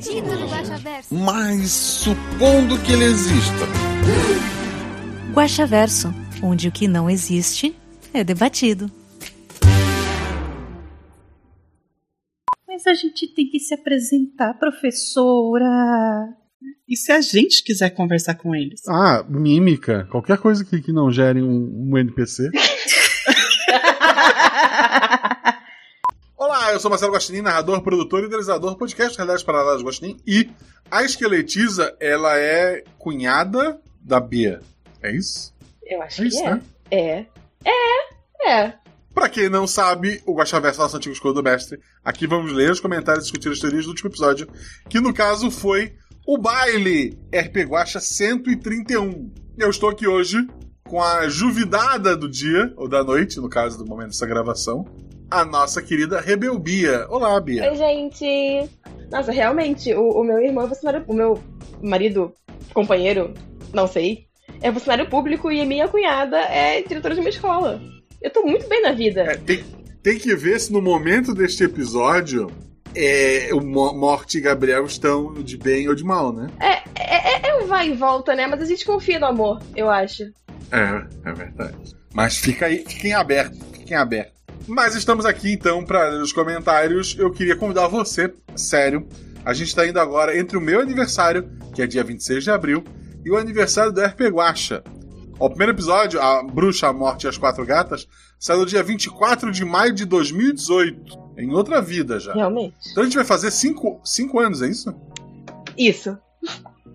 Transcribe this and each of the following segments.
Guaxaverso. Mas supondo que ele exista. Guaxaverso, onde o que não existe é debatido. Mas a gente tem que se apresentar, professora. E se a gente quiser conversar com eles? Ah, mímica. Qualquer coisa que, que não gere um, um NPC. Olá, eu sou Marcelo Guaxinim, narrador, produtor e idealizador do podcast Realidades Paralelas Guaxinim. E a esqueletiza, ela é cunhada da Bia. É isso? Eu acho É isso, que é. né? É. É. É. Pra quem não sabe, o Guaxaverso é nosso antigo escudo do mestre. Aqui vamos ler os comentários e discutir as teorias do último episódio, que no caso foi o baile RP Guaxa 131. Eu estou aqui hoje com a juvidada do dia, ou da noite, no caso do momento dessa gravação, a nossa querida Rebel Bia. Olá, Bia. Oi, gente. Nossa, realmente, o, o meu irmão é funcionário. O meu marido, companheiro, não sei, é funcionário público e a minha cunhada é diretora de uma escola. Eu tô muito bem na vida. É, tem, tem que ver se no momento deste episódio é, o Mo- Morte e Gabriel estão de bem ou de mal, né? É, é, é um vai e volta, né? Mas a gente confia no amor, eu acho. É, é verdade. Mas fica aí, fiquem abertos, fiquem abertos. Mas estamos aqui então para ler os comentários. Eu queria convidar você, sério. A gente está indo agora entre o meu aniversário, que é dia 26 de abril, e o aniversário do RP Guacha. O primeiro episódio, A Bruxa, a Morte e as Quatro Gatas, saiu no dia 24 de maio de 2018. Em outra vida já. Realmente. Então a gente vai fazer cinco, cinco anos, é isso? Isso.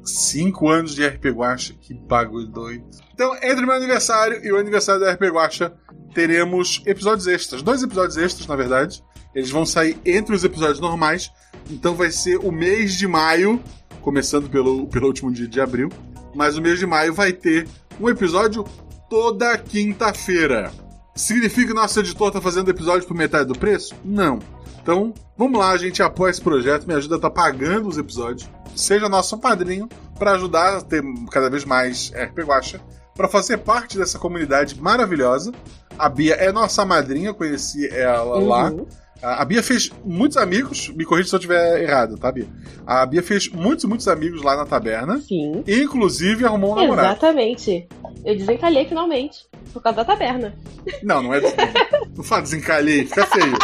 Cinco anos de RP Guacha, que bagulho doido. Então, entre o meu aniversário e o aniversário da RP Guacha, teremos episódios extras. Dois episódios extras, na verdade. Eles vão sair entre os episódios normais. Então vai ser o mês de maio, começando pelo, pelo último dia de abril. Mas o mês de maio vai ter um episódio toda quinta-feira. Significa que nosso editor tá fazendo episódio por metade do preço? Não. Então, vamos lá, a gente apoia esse projeto, me ajuda a estar pagando os episódios. Seja nosso padrinho para ajudar a ter cada vez mais RP Guacha, para fazer parte dessa comunidade maravilhosa. A Bia é nossa madrinha, eu conheci ela lá. Uhum. A a Bia fez muitos amigos, me corrija se eu estiver errado, tá, Bia? A Bia fez muitos, muitos amigos lá na taberna, Sim. e inclusive arrumou um namorado. Exatamente. Eu desencalhei finalmente. Por causa da taberna. Não, não é. Não fala desencalhei, fica feio.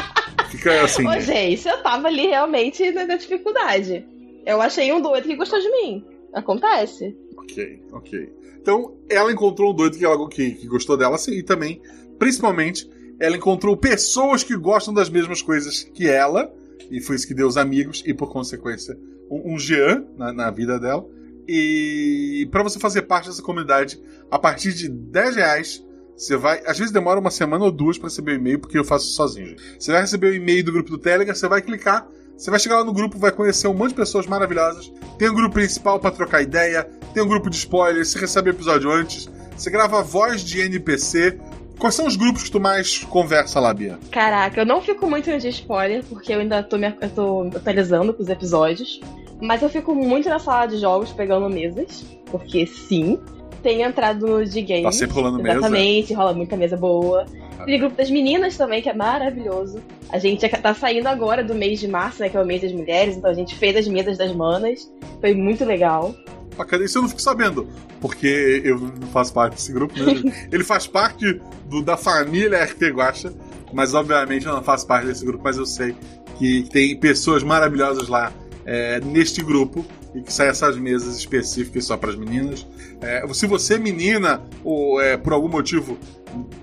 Fica assim. Ô, gente, eu tava ali realmente na na dificuldade. Eu achei um doido que gostou de mim. Acontece. Ok, ok. Então, ela encontrou um doido que, ela, que, que gostou dela, sim, e também, principalmente, ela encontrou pessoas que gostam das mesmas coisas que ela, e foi isso que deu os amigos, e por consequência, um, um Jean na, na vida dela. E para você fazer parte dessa comunidade, a partir de 10 reais, você vai. Às vezes demora uma semana ou duas para receber o e-mail, porque eu faço sozinho. Você vai receber o e-mail do grupo do Telegram, você vai clicar, você vai chegar lá no grupo, vai conhecer um monte de pessoas maravilhosas. Tem um grupo principal para trocar ideia, tem um grupo de spoilers, você recebe episódio antes, você grava voz de NPC. Quais são os grupos que tu mais conversa lá, Bia? Caraca, eu não fico muito de spoiler, porque eu ainda tô me eu tô atualizando com os episódios. Mas eu fico muito na sala de jogos pegando mesas. Porque sim. Tenho entrado no de games. Tá sempre rolando mesa? Exatamente, rola muita mesa boa. Tem o grupo das meninas também, que é maravilhoso. A gente tá saindo agora do mês de março, né? Que é o mês das mulheres, então a gente fez as mesas das manas. Foi muito legal. Bacana, isso eu não fico sabendo, porque eu não faço parte desse grupo, né? Ele faz parte do- da família RT Guacha, mas obviamente eu não faço parte desse grupo, mas eu sei que tem pessoas maravilhosas lá é, neste grupo e que saem essas mesas específicas só para as meninas. É, se você, menina, ou é, por algum motivo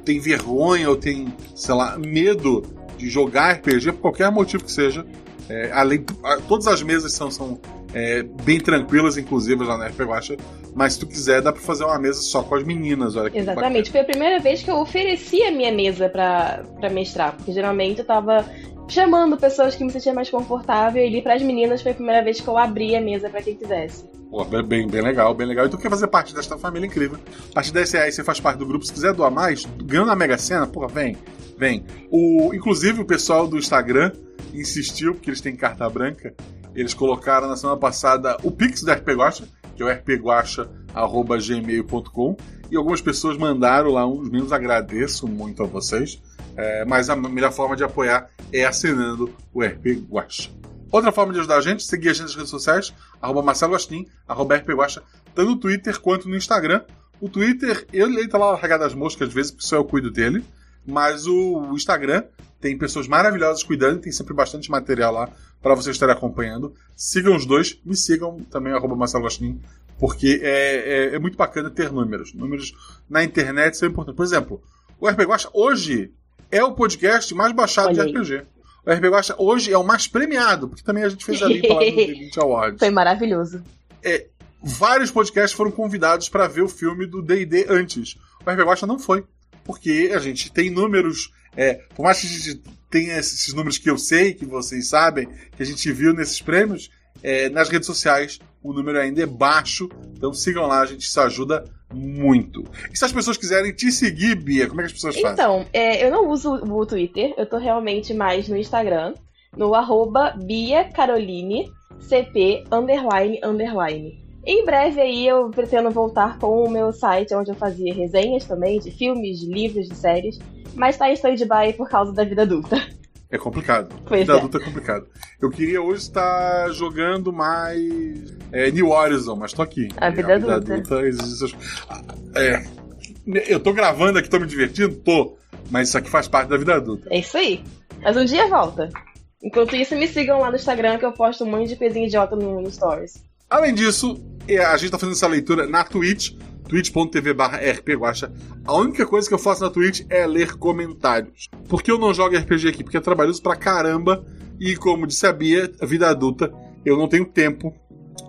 tem vergonha ou tem, sei lá, medo de jogar RPG, por qualquer motivo que seja, é, além, todas as mesas são, são é, bem tranquilas, inclusive lá na RP Guacha, mas se tu quiser, dá pra fazer uma mesa só com as meninas, olha que Exatamente. Foi a primeira vez que eu ofereci a minha mesa pra, pra mestrar, porque geralmente eu tava chamando pessoas que me sentia mais confortável. E ali pras meninas foi a primeira vez que eu abri a mesa pra quem quisesse. Pô, bem, bem, bem legal, bem legal. E tu quer fazer parte desta família incrível. A partir de 10 reais você faz parte do grupo. Se quiser doar mais, ganhando na Mega Sena, porra, vem, vem. O, inclusive o pessoal do Instagram insistiu, porque eles têm carta branca. Eles colocaram na semana passada o Pix do RP Guacha, que é o rpguacha.gmail.com. E algumas pessoas mandaram lá uns meninos. Agradeço muito a vocês. É, mas a melhor forma de apoiar é assinando o RP Guacha. Outra forma de ajudar a gente, seguir a gente nas redes sociais, arroba Marcelo Agostinho, arroba RPGuacha, tanto no Twitter quanto no Instagram. O Twitter, ele, ele tá lá largado das moscas às vezes, porque só eu cuido dele. Mas o Instagram tem pessoas maravilhosas cuidando, tem sempre bastante material lá para vocês estarem acompanhando. Sigam os dois, me sigam também, arroba Marcelo Agostinho, porque é, é, é muito bacana ter números. Números na internet são importantes. Por exemplo, o RPG Guacha hoje é o podcast mais baixado Olha de RPG. O RPG Guacha hoje é o mais premiado, porque também a gente fez ali para o The 20 Awards. Foi maravilhoso. É, vários podcasts foram convidados para ver o filme do D&D antes. O RPG Guacha não foi, porque a gente tem números... É, por mais que a gente tenha esses números que eu sei, que vocês sabem, que a gente viu nesses prêmios, é, nas redes sociais o número ainda é baixo, então sigam lá, a gente se ajuda muito. E se as pessoas quiserem te seguir, Bia, como é que as pessoas fazem? Então, é, eu não uso o Twitter, eu tô realmente mais no Instagram, no arroba CP underline underline. Em breve aí eu pretendo voltar com o meu site onde eu fazia resenhas também de filmes, de livros, de séries, mas tá em stand-by por causa da vida adulta. É complicado. Pois vida é. adulta é complicado. Eu queria hoje estar jogando mais é, New Horizon, mas tô aqui. A vida adulta. exige essas- É, eu tô gravando aqui, tô me divertindo? Tô. Mas isso aqui faz parte da vida adulta. É isso aí. Mas um dia volta. Enquanto isso, me sigam lá no Instagram que eu posto um monte de coisinha idiota no, no Stories. Além disso, é, a gente tá fazendo essa leitura na Twitch, twitch.tv barra rpguacha. A única coisa que eu faço na Twitch é ler comentários. Por que eu não jogo RPG aqui? Porque é trabalhoso pra caramba e, como disse a Bia, vida adulta, eu não tenho tempo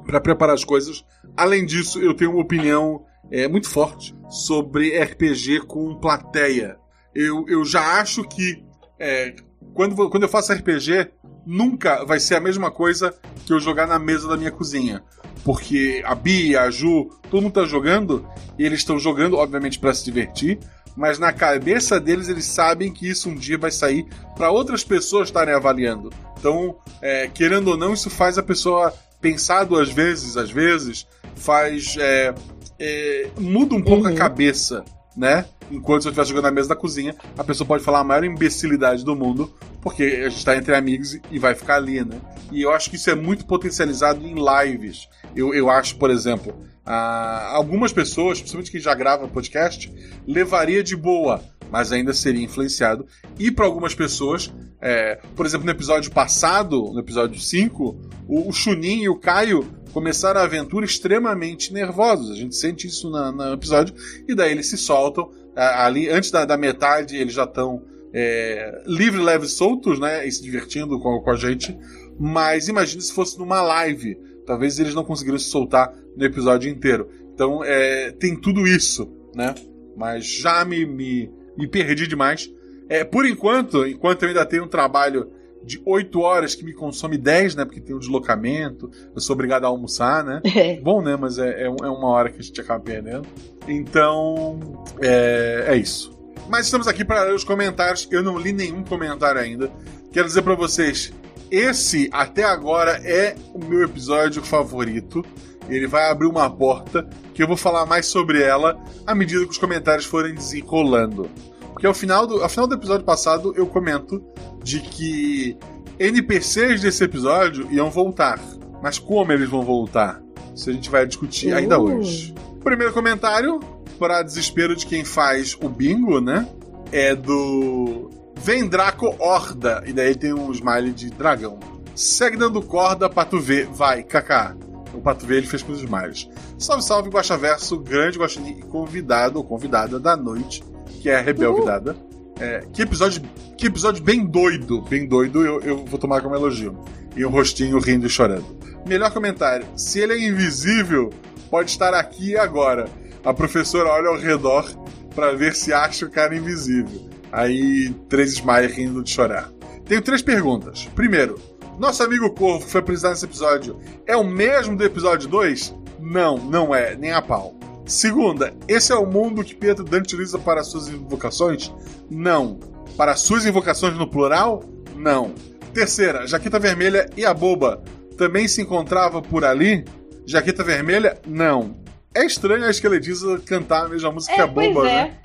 pra preparar as coisas. Além disso, eu tenho uma opinião é, muito forte sobre RPG com plateia. Eu, eu já acho que é, quando, quando eu faço RPG, nunca vai ser a mesma coisa que eu jogar na mesa da minha cozinha. Porque a Bia, a Ju, todo mundo tá jogando, e eles estão jogando, obviamente, para se divertir, mas na cabeça deles eles sabem que isso um dia vai sair para outras pessoas estarem avaliando. Então, é, querendo ou não, isso faz a pessoa pensar duas vezes, às vezes, faz. é, é, muda um pouco a cabeça, né? Enquanto eu estiver jogando na mesa da cozinha, a pessoa pode falar a maior imbecilidade do mundo, porque a gente tá entre amigos e- vai ficar ali, né? E eu acho que isso é muito potencializado em lives. Eu, eu acho, por exemplo, ah, algumas pessoas, principalmente quem já grava podcast, levaria de boa, mas ainda seria influenciado. E para algumas pessoas, é, por exemplo, no episódio passado, no episódio 5, o, o Chunin e o Caio começaram a aventura extremamente nervosos. A gente sente isso na- no episódio, e daí eles se soltam. Ali, antes da, da metade, eles já estão é, livre, leve, soltos, né? E se divertindo com, com a gente. Mas imagine se fosse numa live. Talvez eles não conseguiriam se soltar no episódio inteiro. Então é, tem tudo isso, né? Mas já me, me, me perdi demais. É, por enquanto, enquanto eu ainda tenho um trabalho de 8 horas que me consome 10, né? Porque tem o deslocamento, eu sou obrigado a almoçar, né? Bom, né? Mas é, é, é uma hora que a gente acaba perdendo. Então, é, é isso. Mas estamos aqui para ler os comentários. Eu não li nenhum comentário ainda. Quero dizer para vocês, esse até agora é o meu episódio favorito. Ele vai abrir uma porta que eu vou falar mais sobre ela à medida que os comentários forem desenrolando. Porque ao final do, ao final do episódio passado eu comento de que NPCs desse episódio iam voltar. Mas como eles vão voltar? Isso a gente vai discutir ainda Uh. hoje. Primeiro comentário, para desespero de quem faz o bingo, né? É do Vendraco Horda. E daí tem um smile de dragão. Segue dando corda pra tu ver. Vai, Kaká. O Pato V ele fez com os smiles. Salve, salve, Guaxaverso, grande guaxinim e convidado ou convidada da noite, que é a Rebel Vidada. É, que episódio que episódio bem doido, bem doido, eu, eu vou tomar como elogio. E o rostinho rindo e chorando. Melhor comentário: se ele é invisível, pode estar aqui e agora. A professora olha ao redor para ver se acha o cara invisível. Aí, três smiles rindo de chorar. Tenho três perguntas. Primeiro, nosso amigo Corvo, que foi apresentado nesse episódio, é o mesmo do episódio 2? Não, não é, nem a pau. Segunda, esse é o mundo que Pietro Dante utiliza para suas invocações? Não. Para suas invocações no plural? Não. Terceira, Jaqueta Vermelha e a Boba também se encontrava por ali? Jaqueta Vermelha? Não. É estranho a Esqueletiza cantar a mesma música É, que a Boba, é. né?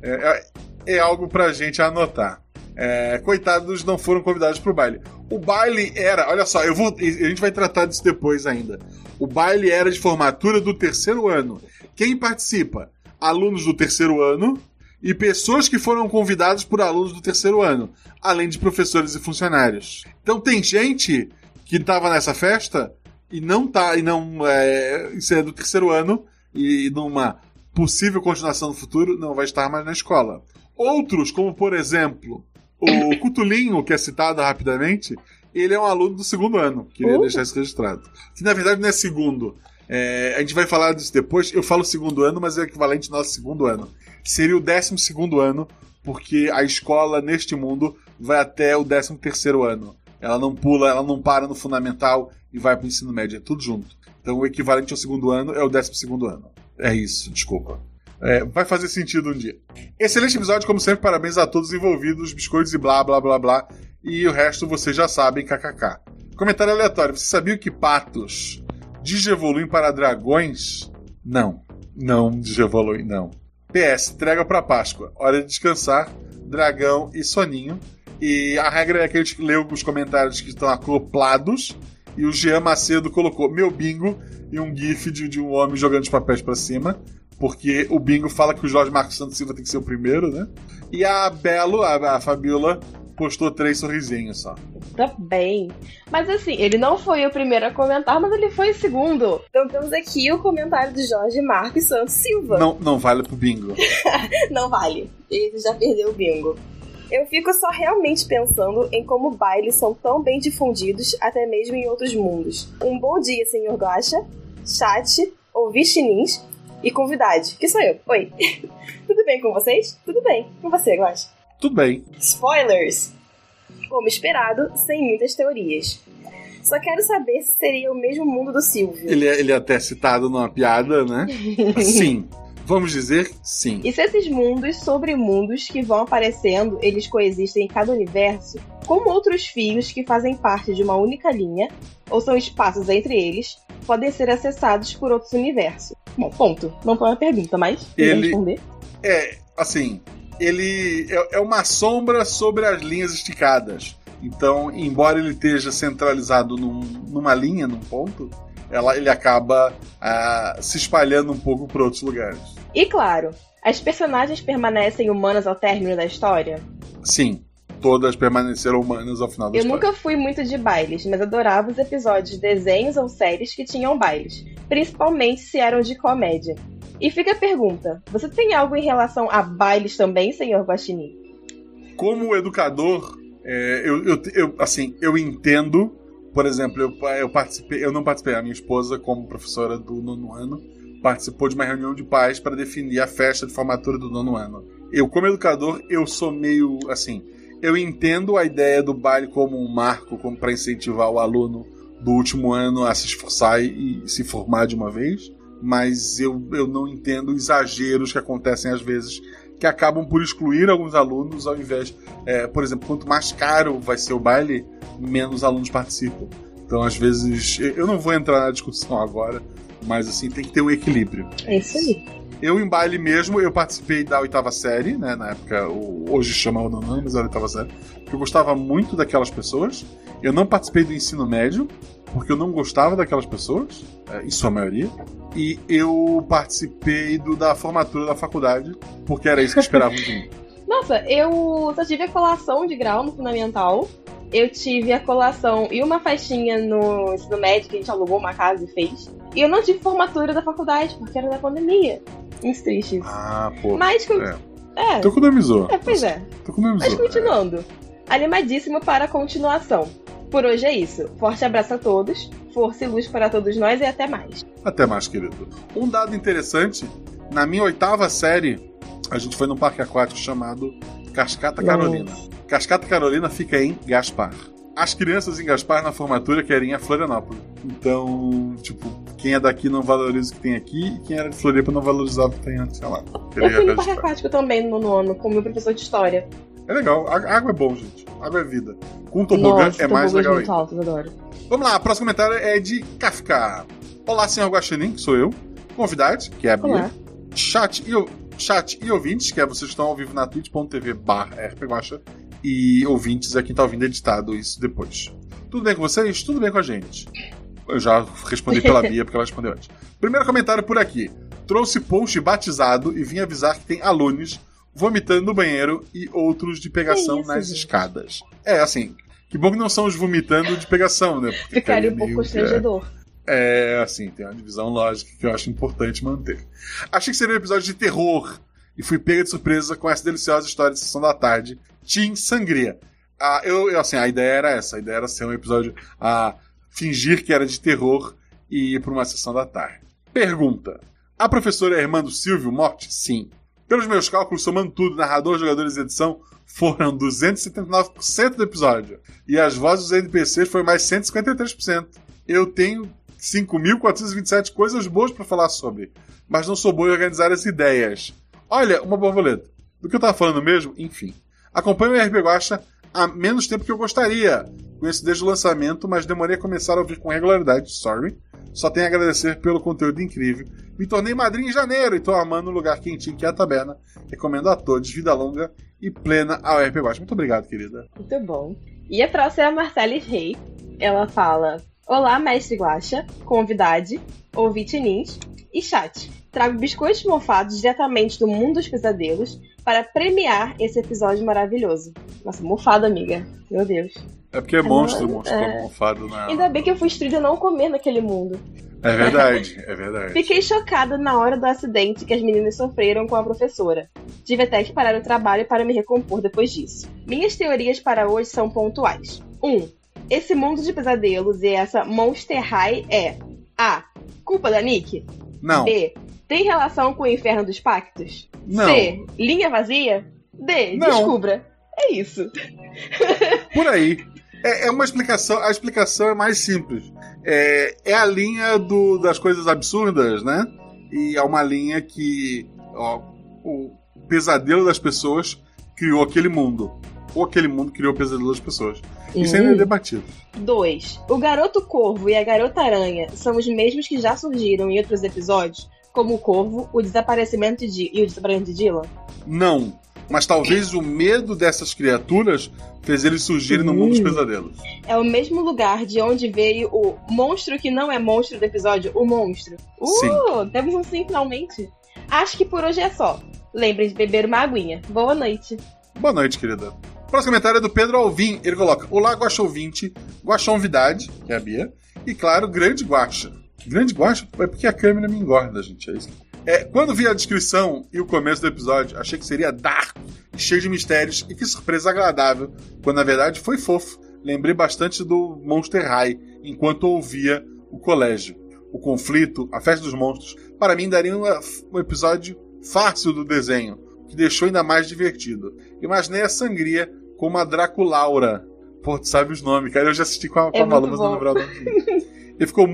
É, é, é algo pra gente anotar. É, coitados não foram convidados pro baile. O baile era, olha só, eu vou, a gente vai tratar disso depois ainda. O baile era de formatura do terceiro ano. Quem participa? Alunos do terceiro ano e pessoas que foram convidadas por alunos do terceiro ano, além de professores e funcionários. Então tem gente que estava nessa festa e não tá e não é, isso é do terceiro ano e numa possível continuação no futuro não vai estar mais na escola. Outros, como por exemplo o Cutulinho, que é citado rapidamente, ele é um aluno do segundo ano. Queria Uh. deixar isso registrado. Que na verdade não é segundo. É, a gente vai falar disso depois. Eu falo segundo ano, mas é o equivalente ao nosso segundo ano. Seria o décimo segundo ano, porque a escola neste mundo vai até o décimo terceiro ano. Ela não pula, ela não para no fundamental e vai para o ensino médio, é tudo junto. Então o equivalente ao segundo ano é o décimo segundo ano. É isso, desculpa. É, vai fazer sentido um dia. Excelente episódio, como sempre, parabéns a todos os envolvidos, biscoitos e blá blá blá blá. E o resto vocês já sabem, kkk. Comentário aleatório: você sabia que patos digievoluem para dragões? Não. Não digievoluem, não. PS, entrega para Páscoa. Hora de descansar, dragão e soninho. E a regra é que a gente leu os comentários que estão acoplados. E o Jean Macedo colocou meu bingo e um gif de, de um homem jogando os papéis para cima. Porque o bingo fala que o Jorge Marcos Santos Silva tem que ser o primeiro, né? E a Belo, a, a Fabiola, postou três sorrisinhos só. Tá bem. Mas assim, ele não foi o primeiro a comentar, mas ele foi o segundo. Então temos aqui o comentário do Jorge Marcos Santos Silva. Não, não vale pro bingo. Não vale. Ele já perdeu o bingo. Eu fico só realmente pensando em como bailes são tão bem difundidos até mesmo em outros mundos. Um bom dia, senhor Guaxa, chat, ouvintinins e convidade, que sou eu. Oi. Tudo bem com vocês? Tudo bem. Com você, Guaxa? Tudo bem. Spoilers! Como esperado, sem muitas teorias. Só quero saber se seria o mesmo mundo do Silvio. Ele é, ele é até citado numa piada, né? Sim. Vamos dizer sim. E se esses mundos sobre mundos que vão aparecendo, eles coexistem em cada universo, como outros fios que fazem parte de uma única linha, ou são espaços entre eles, podem ser acessados por outros universos? Bom, ponto. Não foi uma pergunta, mas Ele- responder. É, assim, ele é, é uma sombra sobre as linhas esticadas. Então, embora ele esteja centralizado num- numa linha, num ponto, ela, ele acaba ah, se espalhando um pouco por outros lugares. E claro, as personagens permanecem humanas ao término da história? Sim, todas permaneceram humanas ao final da Eu história. nunca fui muito de bailes, mas adorava os episódios de desenhos ou séries que tinham bailes, principalmente se eram de comédia. E fica a pergunta: você tem algo em relação a bailes também, senhor Guaxinim? como educador, é, eu, eu, eu- assim, eu entendo. Por exemplo, eu, eu participei, eu não participei, a minha esposa, como professora do nono ano, participou de uma reunião de pais para definir a festa de formatura do nono ano. Eu, como educador, eu sou meio assim. Eu entendo a ideia do baile como um marco, para incentivar o aluno do último ano a se esforçar e, e se formar de uma vez, mas eu, eu não entendo exageros que acontecem às vezes que acabam por excluir alguns alunos ao invés, é, por exemplo, quanto mais caro vai ser o baile, menos alunos participam. Então, às vezes, eu não vou entrar na discussão agora, mas assim tem que ter um equilíbrio. É isso aí. Eu em baile mesmo, eu participei da oitava série, né? Na época, hoje chama o nono, mas era a oitava série. Eu gostava muito daquelas pessoas. Eu não participei do ensino médio, porque eu não gostava daquelas pessoas, é, em sua maioria. E eu participei do, da formatura da faculdade, porque era isso que esperavam de mim. Nossa, eu só tive a colação de grau no fundamental. Eu tive a colação e uma faixinha no ensino médio que a gente alugou uma casa e fez. E eu não tive formatura da faculdade, porque era da pandemia. Muito tristes. Ah, pô. Mas com- É. É, Tu economizou. é, pois é. Tu economizou. Mas continuando. Animadíssimo para a continuação. Por hoje é isso. Forte abraço a todos. Força e luz para todos nós e até mais. Até mais, querido. Um dado interessante: na minha oitava série, a gente foi num parque aquático chamado Cascata Nossa. Cascata Carolina fica em Gaspar. As crianças em Gaspar na formatura querem a Florianópolis. Então, tipo, quem é daqui não valoriza o que tem aqui e quem era de Floripa não valorizava o que tem, sei lá. Eu fui no parque aquático também no nono, com meu professor de história. É legal, a água é bom, gente. Água é vida. Com tobogã Nossa, é mais legal muito ainda. altos, adoro. Vamos lá, o próximo comentário é de Kafka. Olá, senhor Guaxinim, que sou eu. Convidade, que é a Bia. Olá. Chat e, chat e ouvintes, que é vocês que estão ao vivo na twitch.tv barra. E ouvintes é quem tá ouvindo editado isso depois. Tudo bem com vocês? Tudo bem com a gente. Eu já respondi pela Bia, porque ela respondeu antes. Primeiro comentário por aqui. Trouxe post batizado e vim avisar que tem alunos vomitando no banheiro e outros de pegação isso, nas gente? escadas. É, assim, que bom que não são os vomitando de pegação, né? Porque Ficaria um pouco constrangedor. é, assim, tem uma divisão lógica que eu acho importante manter. Achei que seria um episódio de terror e fui pega de surpresa com essa deliciosa história de Sessão da Tarde, Team Sangria. Ah, eu, eu, assim, a ideia era essa, a ideia era ser um episódio a fingir que era de terror e ir para uma sessão da tarde. Pergunta: A professora é irmã do Silvio Morte? Sim. Pelos meus cálculos, somando tudo, narrador, jogadores e edição, foram 279% do episódio. E as vozes dos NPCs foi mais 153%. Eu tenho 5.427 coisas boas para falar sobre, mas não sou bom em organizar as ideias. Olha, uma borboleta. Do que eu tava falando mesmo? Enfim. Acompanho o RP Guacha há menos tempo que eu gostaria. Conheço desde o lançamento, mas demorei a começar a ouvir com regularidade. Sorry. Só tenho a agradecer pelo conteúdo incrível. Me tornei madrinha em janeiro e tô amando o lugar quentinho que é a taberna. Recomendo a todos vida longa e plena ao RP Guacha. Muito obrigado, querida. Muito bom. E a próxima é a Marcele Rei. Ela fala: Olá, mestre Guaxa, convidade, ouvinte Nins e chat. Trago biscoitos mofados diretamente do mundo dos pesadelos para premiar esse episódio maravilhoso. Nossa, mofado, amiga. Meu Deus. É porque é monstro, não, monstro é. mofado na. Ainda bem que eu fui instruída a não comer naquele mundo. É verdade, é verdade. Fiquei chocada na hora do acidente que as meninas sofreram com a professora. Tive até que parar o trabalho para me recompor depois disso. Minhas teorias para hoje são pontuais. 1. Um, esse mundo de pesadelos e essa Monster High é A. Culpa da Nick? Não. B. Tem relação com o inferno dos pactos? Não. C. Linha vazia? D. Não. Descubra. É isso. Por aí. É, é uma explicação. A explicação é mais simples. É, é a linha do- das coisas absurdas, né? E é uma linha que ó, o pesadelo das pessoas criou aquele mundo. Ou aquele mundo criou o pesadelo das pessoas. Isso ainda é Hum. debatido. 2. O Garoto Corvo e a Garota Aranha são os mesmos que já surgiram em outros episódios, como o Corvo, o desaparecimento de e o desaparecimento de Dylan? Não. Mas talvez o medo dessas criaturas fez eles surgirem no mundo dos Hum. pesadelos. É o mesmo lugar de onde veio o monstro que não é monstro do episódio, o monstro. Uh, Sim. temos um sim finalmente. Acho que por hoje é só. Lembrem de beber uma aguinha. Boa noite. Boa noite, querida. Próximo comentário é do Pedro Alvim. Ele coloca: Olá, Guaxa ouvinte, Guaxonvidade, que é a Bia, e claro, Grande Guaxa. Grande Guaxa é porque a câmera me engorda, gente. É isso. É, quando vi a descrição e o começo do episódio, achei que seria dark, cheio de mistérios, e que surpresa agradável, quando na verdade foi fofo. Lembrei bastante do Monster High enquanto ouvia o colégio. O conflito, a festa dos monstros, para mim daria uma- um episódio fácil do desenho, que deixou ainda mais divertido. Imaginei a sangria como a Draculaura. Pô, tu sabe os nomes, cara. Eu já assisti com a, com É a Malu, muito mas não bom. lembrava o nome. e, ficou,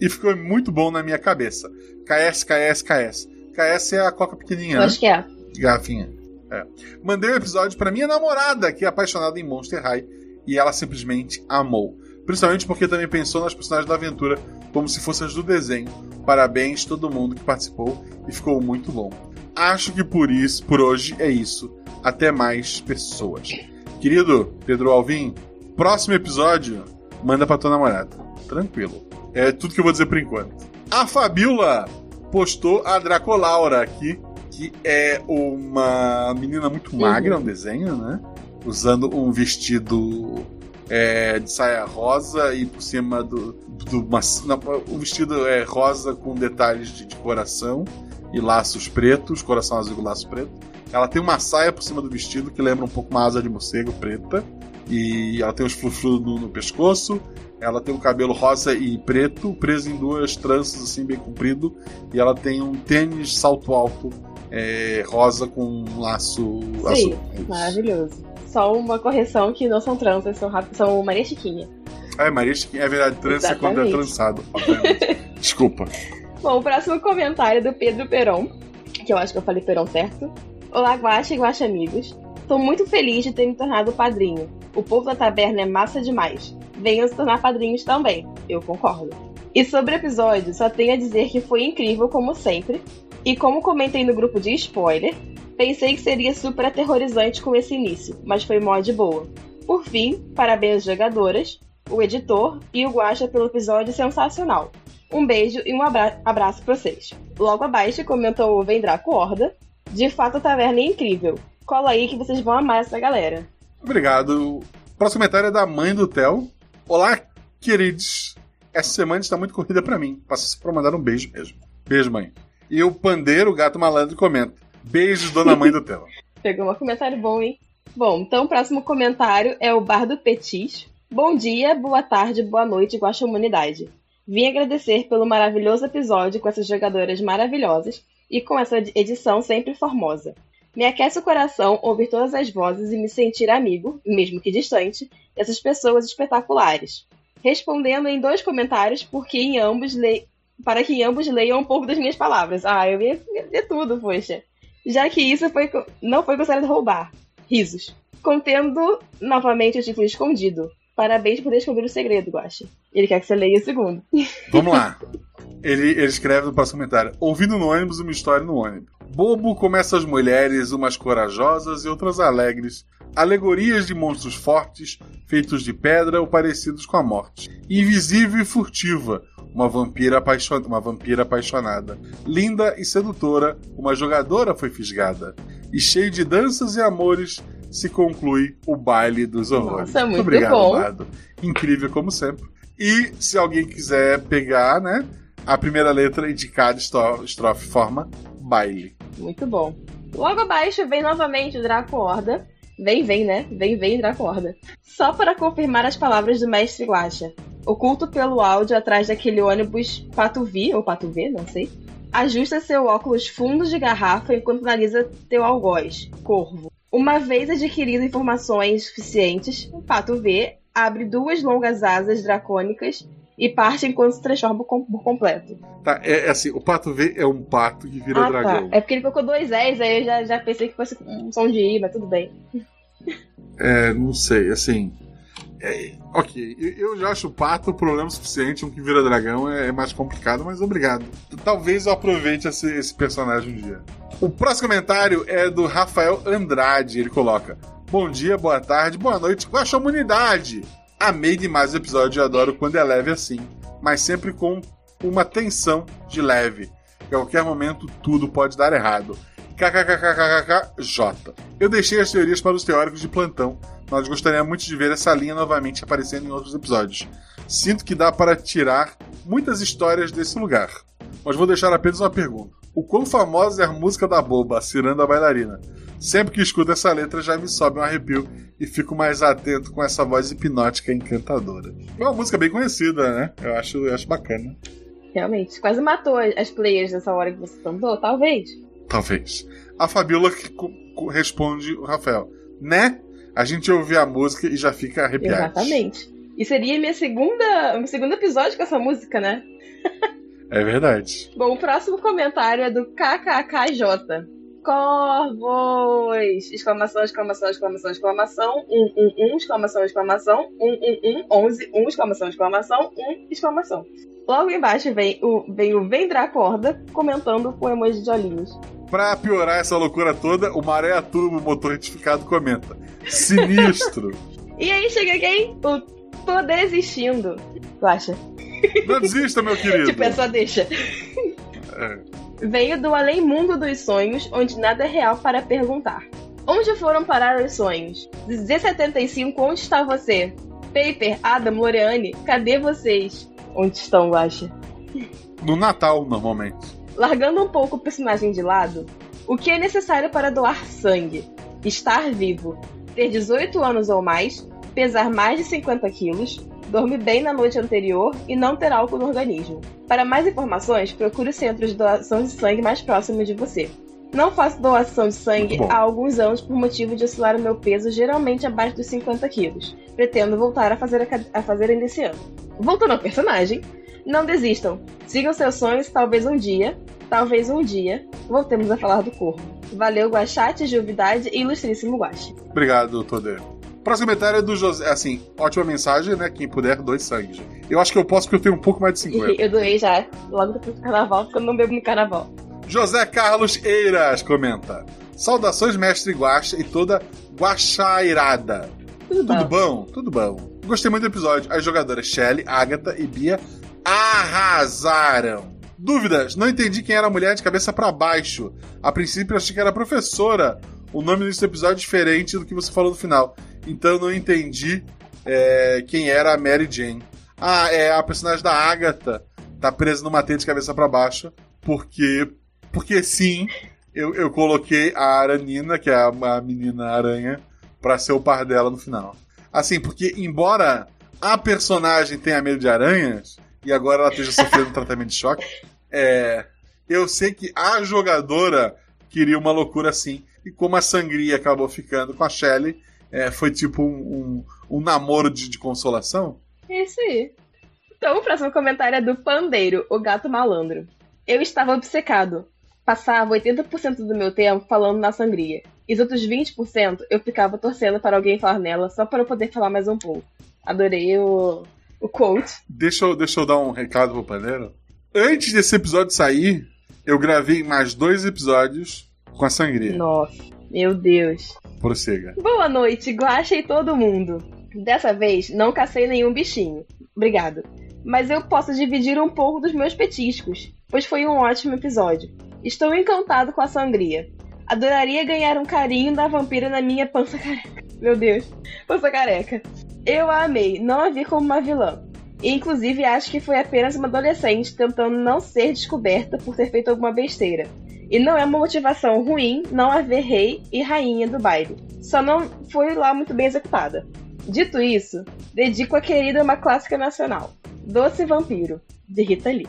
e ficou muito bom na minha cabeça. KS, KS, KS. KS é a coca pequenininha, Eu né? acho que é. Garrafinha. É. Mandei o episódio pra minha namorada, que é apaixonada em Monster High, e ela simplesmente amou. Principalmente porque também pensou nas personagens da aventura como se fossem as do desenho. Parabéns todo mundo que participou e ficou muito bom. Acho que por isso, por hoje é isso. Até mais pessoas. Querido Pedro Alvim, próximo episódio, manda pra tua namorada. Tranquilo. É tudo que eu vou dizer por enquanto. A Fabiola postou a Dracolaura aqui, que é uma menina muito magra, um desenho, né? Usando um vestido é, de saia rosa e por cima do. do uma- não, o vestido é rosa com detalhes de, de coração e laços pretos, coração azul e laço preto. Ela tem uma saia por cima do vestido que lembra um pouco uma asa de morcego preta. E ela tem os frufru no, no pescoço. Ela tem o cabelo rosa e preto, preso em duas tranças assim bem comprido. E ela tem um tênis salto alto é, rosa com um laço Sim, azul. Maravilhoso. só uma correção que não são transas, são, são Maria Chiquinha. É Maria Chiquinha. É verdade, trança é quando é Exatamente. trançado. Desculpa. Bom, o próximo comentário é do Pedro Peron, que eu acho que eu falei Peron certo. Olá, Guaxa e Guaxa amigos. Tô muito feliz de ter me tornado padrinho. O povo da taberna é massa demais. Venham se tornar padrinhos também. Eu concordo. E sobre o episódio, só tenho a dizer que foi incrível como sempre. E como comentei no grupo de spoiler, pensei que seria super aterrorizante com esse início, mas foi mó de boa. Por fim, parabéns às jogadoras, o editor e o Guaxa pelo episódio sensacional. Um beijo e um abra abraço pra vocês. Logo abaixo comentou o Vendraco Horda. De fato, a taverna é incrível. Cola aí que vocês vão amar essa galera. Obrigado. Próximo comentário é da mãe do Theo. Olá, queridos. Essa semana está muito corrida pra mim. Passa pra mandar um beijo mesmo. Beijo, mãe. E o pandeiro, o gato malandro, comenta. Beijos, dona mãe do Theo. Pegou um comentário bom, hein? Bom, então o próximo comentário é o Bar do Petis. Bom dia, boa tarde, boa noite, Guaxa Humanidade. Vim agradecer pelo maravilhoso episódio com essas jogadoras maravilhosas e com essa edição sempre formosa. Me aquece o coração ouvir todas as vozes e me sentir amigo, mesmo que distante, dessas pessoas espetaculares. Respondendo em dois comentários, porque em ambos le... para que em ambos leiam um pouco das minhas palavras. Ah, eu ia ler tudo, poxa. Já que isso foi... não foi considerado roubar. Risos. Contendo novamente o título escondido. Parabéns por descobrir o segredo, Guaxa. Ele quer que você leia o segundo. Vamos lá. Ele, ele escreve no próximo comentário: Ouvindo no ônibus uma história no ônibus. Bobo como essas mulheres, umas corajosas e outras alegres. Alegorias de monstros fortes, feitos de pedra ou parecidos com a morte. Invisível e furtiva, uma vampira, apaixon... uma vampira apaixonada. Linda e sedutora, uma jogadora foi fisgada. E cheio de danças e amores, se conclui o baile dos horrores. Nossa, muito obrigado, bom. Bardo. Incrível como sempre. E se alguém quiser pegar, né? A primeira letra indicada, estro- estrofe, forma baile. Muito bom. Logo abaixo vem novamente o Draco Horda. Vem, vem, né? Vem, vem, Draco Horda. Só para confirmar as palavras do mestre Guacha. Oculto pelo áudio atrás daquele ônibus Patuvi, ou Patuvi, não sei. Ajusta seu óculos fundos de garrafa enquanto analisa teu algoz, corvo. Uma vez adquirido informações suficientes, o Pato V abre duas longas asas dracônicas e parte enquanto se transforma com- por completo. Tá, é, é assim, o pato V é um pato que vira ah, dragão. tá. É porque ele colocou dois S, aí eu já, já pensei que fosse um som de I, mas tudo bem. É, não sei, assim. é, ok, eu, já acho o pato problema suficiente, um que vira dragão é, é mais complicado, mas obrigado. Talvez eu aproveite esse, esse personagem um dia. O próximo comentário é do Rafael Andrade. Ele coloca: Bom dia, boa tarde, boa noite, com a comunidade. Amei demais o episódio e adoro quando é leve assim, mas sempre com uma tensão de leve. A qualquer momento tudo pode dar errado. KKKKKJ. Eu deixei as teorias para os teóricos de plantão. Nós gostaríamos muito de ver essa linha novamente aparecendo em outros episódios. Sinto que dá para tirar muitas histórias desse lugar. Mas vou deixar apenas uma pergunta. O quão famosa é a música da boba, Ciranda a Bailarina? Sempre que escuto essa letra já me sobe um arrepio e fico mais atento com essa voz hipnótica e encantadora. É uma música bem conhecida, né? Eu acho, eu acho bacana. Realmente, quase matou as players nessa hora que você cantou, talvez. Talvez. A Fabiola que responde o Rafael. Né? A gente ouve a música e já fica arrepiado. Exatamente. E seria minha segunda, meu segundo episódio com essa música, né? É verdade. Bom, o próximo comentário é do KKKJ. Corvos! Exclamação, exclamação, exclamação, exclamação. Um, um, um, exclamação, exclamação. Um, um, um, onze, um, exclamação, exclamação. Um, exclamação. Logo embaixo vem o, vem o Vendrá Corda comentando com emoji de olhinhos. Pra piorar essa loucura toda, o Maré Turbo Motor Retificado comenta. Sinistro. E aí chega quem? O Tô Desistindo. Tu acha? Não desista, meu querido. Tipo, é só deixa. É. Veio do além mundo dos sonhos, onde nada é real para perguntar. Onde foram parar os sonhos? Z75, onde está você? Paper, Adam, Loreane, cadê vocês? Onde estão, Guaxa? No Natal, normalmente. Largando um pouco o personagem de lado, o que é necessário para doar sangue? Estar vivo, ter 18 anos ou mais, pesar mais de 50 quilos, dormir bem na noite anterior e não ter álcool no organismo. Para mais informações, procure o centro de doação de sangue mais próximo de você. Não faço doação de sangue há alguns anos por motivo de oscilar o meu peso, geralmente abaixo dos 50 quilos. Pretendo voltar a fazer, a, a fazer ainda esse ano. Voltando ao personagem, não desistam. Sigam seus sonhos, talvez um dia, talvez um dia, voltemos a falar do corpo. Valeu, Guachate, Juvidade e ilustríssimo Guache. Obrigado, Todê. Próximo comentário é do José. Assim, ótima mensagem, né? Quem puder, dois sangues. Eu acho que eu posso porque eu tenho um pouco mais de 50. Eu doei já, logo depois do carnaval, porque eu não bebo no carnaval. José Carlos Eiras comenta: Saudações, mestre Guaxa e toda guaxairada. Tudo, Tudo bom. bom? Tudo bom. Gostei muito do episódio. As jogadoras Shelly, Agatha e Bia arrasaram. Dúvidas? Não entendi quem era a mulher de cabeça pra baixo. A princípio eu achei que era professora. O nome desse episódio é diferente do que você falou no final. Então não entendi é, quem era a Mary Jane. Ah, é a personagem da Agatha. Tá presa numa teia de cabeça pra baixo. Porque. Porque sim, eu, eu coloquei a Aranina, que é a, a menina aranha, pra ser o par dela no final. Assim, porque embora a personagem tenha medo de aranhas, e agora ela esteja sofrendo um tratamento de choque, é, eu sei que a jogadora queria uma loucura assim. E como a sangria acabou ficando com a Shelley, é, foi tipo um, um, um namoro de, de consolação. É isso aí. Então, o próximo comentário é do Pandeiro, o gato malandro. Eu estava obcecado. Passava 80% do meu tempo falando na sangria. E os outros 20% eu ficava torcendo para alguém falar nela, só para eu poder falar mais um pouco. Adorei o, o quote. Deixa eu, deixa eu dar um recado pro paneiro. Antes desse episódio sair, eu gravei mais dois episódios com a sangria. Nossa, meu Deus. Prossiga. Boa noite, Guaxa e todo mundo. Dessa vez, não cacei nenhum bichinho. Obrigado. Mas eu posso dividir um pouco dos meus petiscos, pois foi um ótimo episódio. Estou encantado com a sangria. Adoraria ganhar um carinho da vampira na minha pança careca. Meu Deus, pança careca. Eu a amei, não a vi como uma vilã. Inclusive, acho que foi apenas uma adolescente tentando não ser descoberta por ter feito alguma besteira. E não é uma motivação ruim não haver rei e rainha do baile. Só não foi lá muito bem executada. Dito isso, dedico a querida uma clássica nacional. Doce Vampiro, de Rita Lee.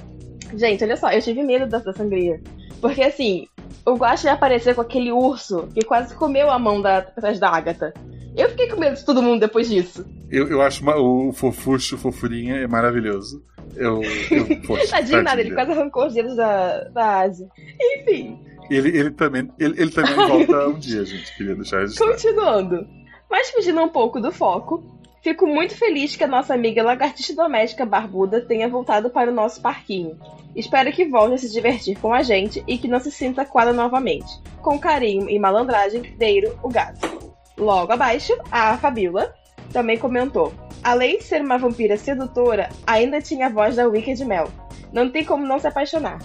Gente, olha só, eu tive medo dessa sangria. Porque assim, o Guaxa ia aparecer com aquele urso que quase comeu a mão da personagem da Agatha. Eu fiquei com medo de todo mundo depois disso. Eu, eu acho uma- o fofucho, o fofurinha é maravilhoso. Eu. eu poxa, Tadinho nada, ele quase arrancou os dedos da, da Ásia. Enfim, Ele, ele também, ele, ele também volta um dia, gente. Queria deixar registrado. Continuando. Mas fugindo um pouco do foco, fico muito feliz que a nossa amiga lagartixa doméstica barbuda tenha voltado para o nosso parquinho. Espero que volte a se divertir com a gente e que não se sinta coada novamente. Com carinho e malandragem, Deiro, o gato. Logo abaixo, a Fabiola também comentou. Além de ser uma vampira sedutora, ainda tinha a voz da Wicked Mel. Não tem como não se apaixonar.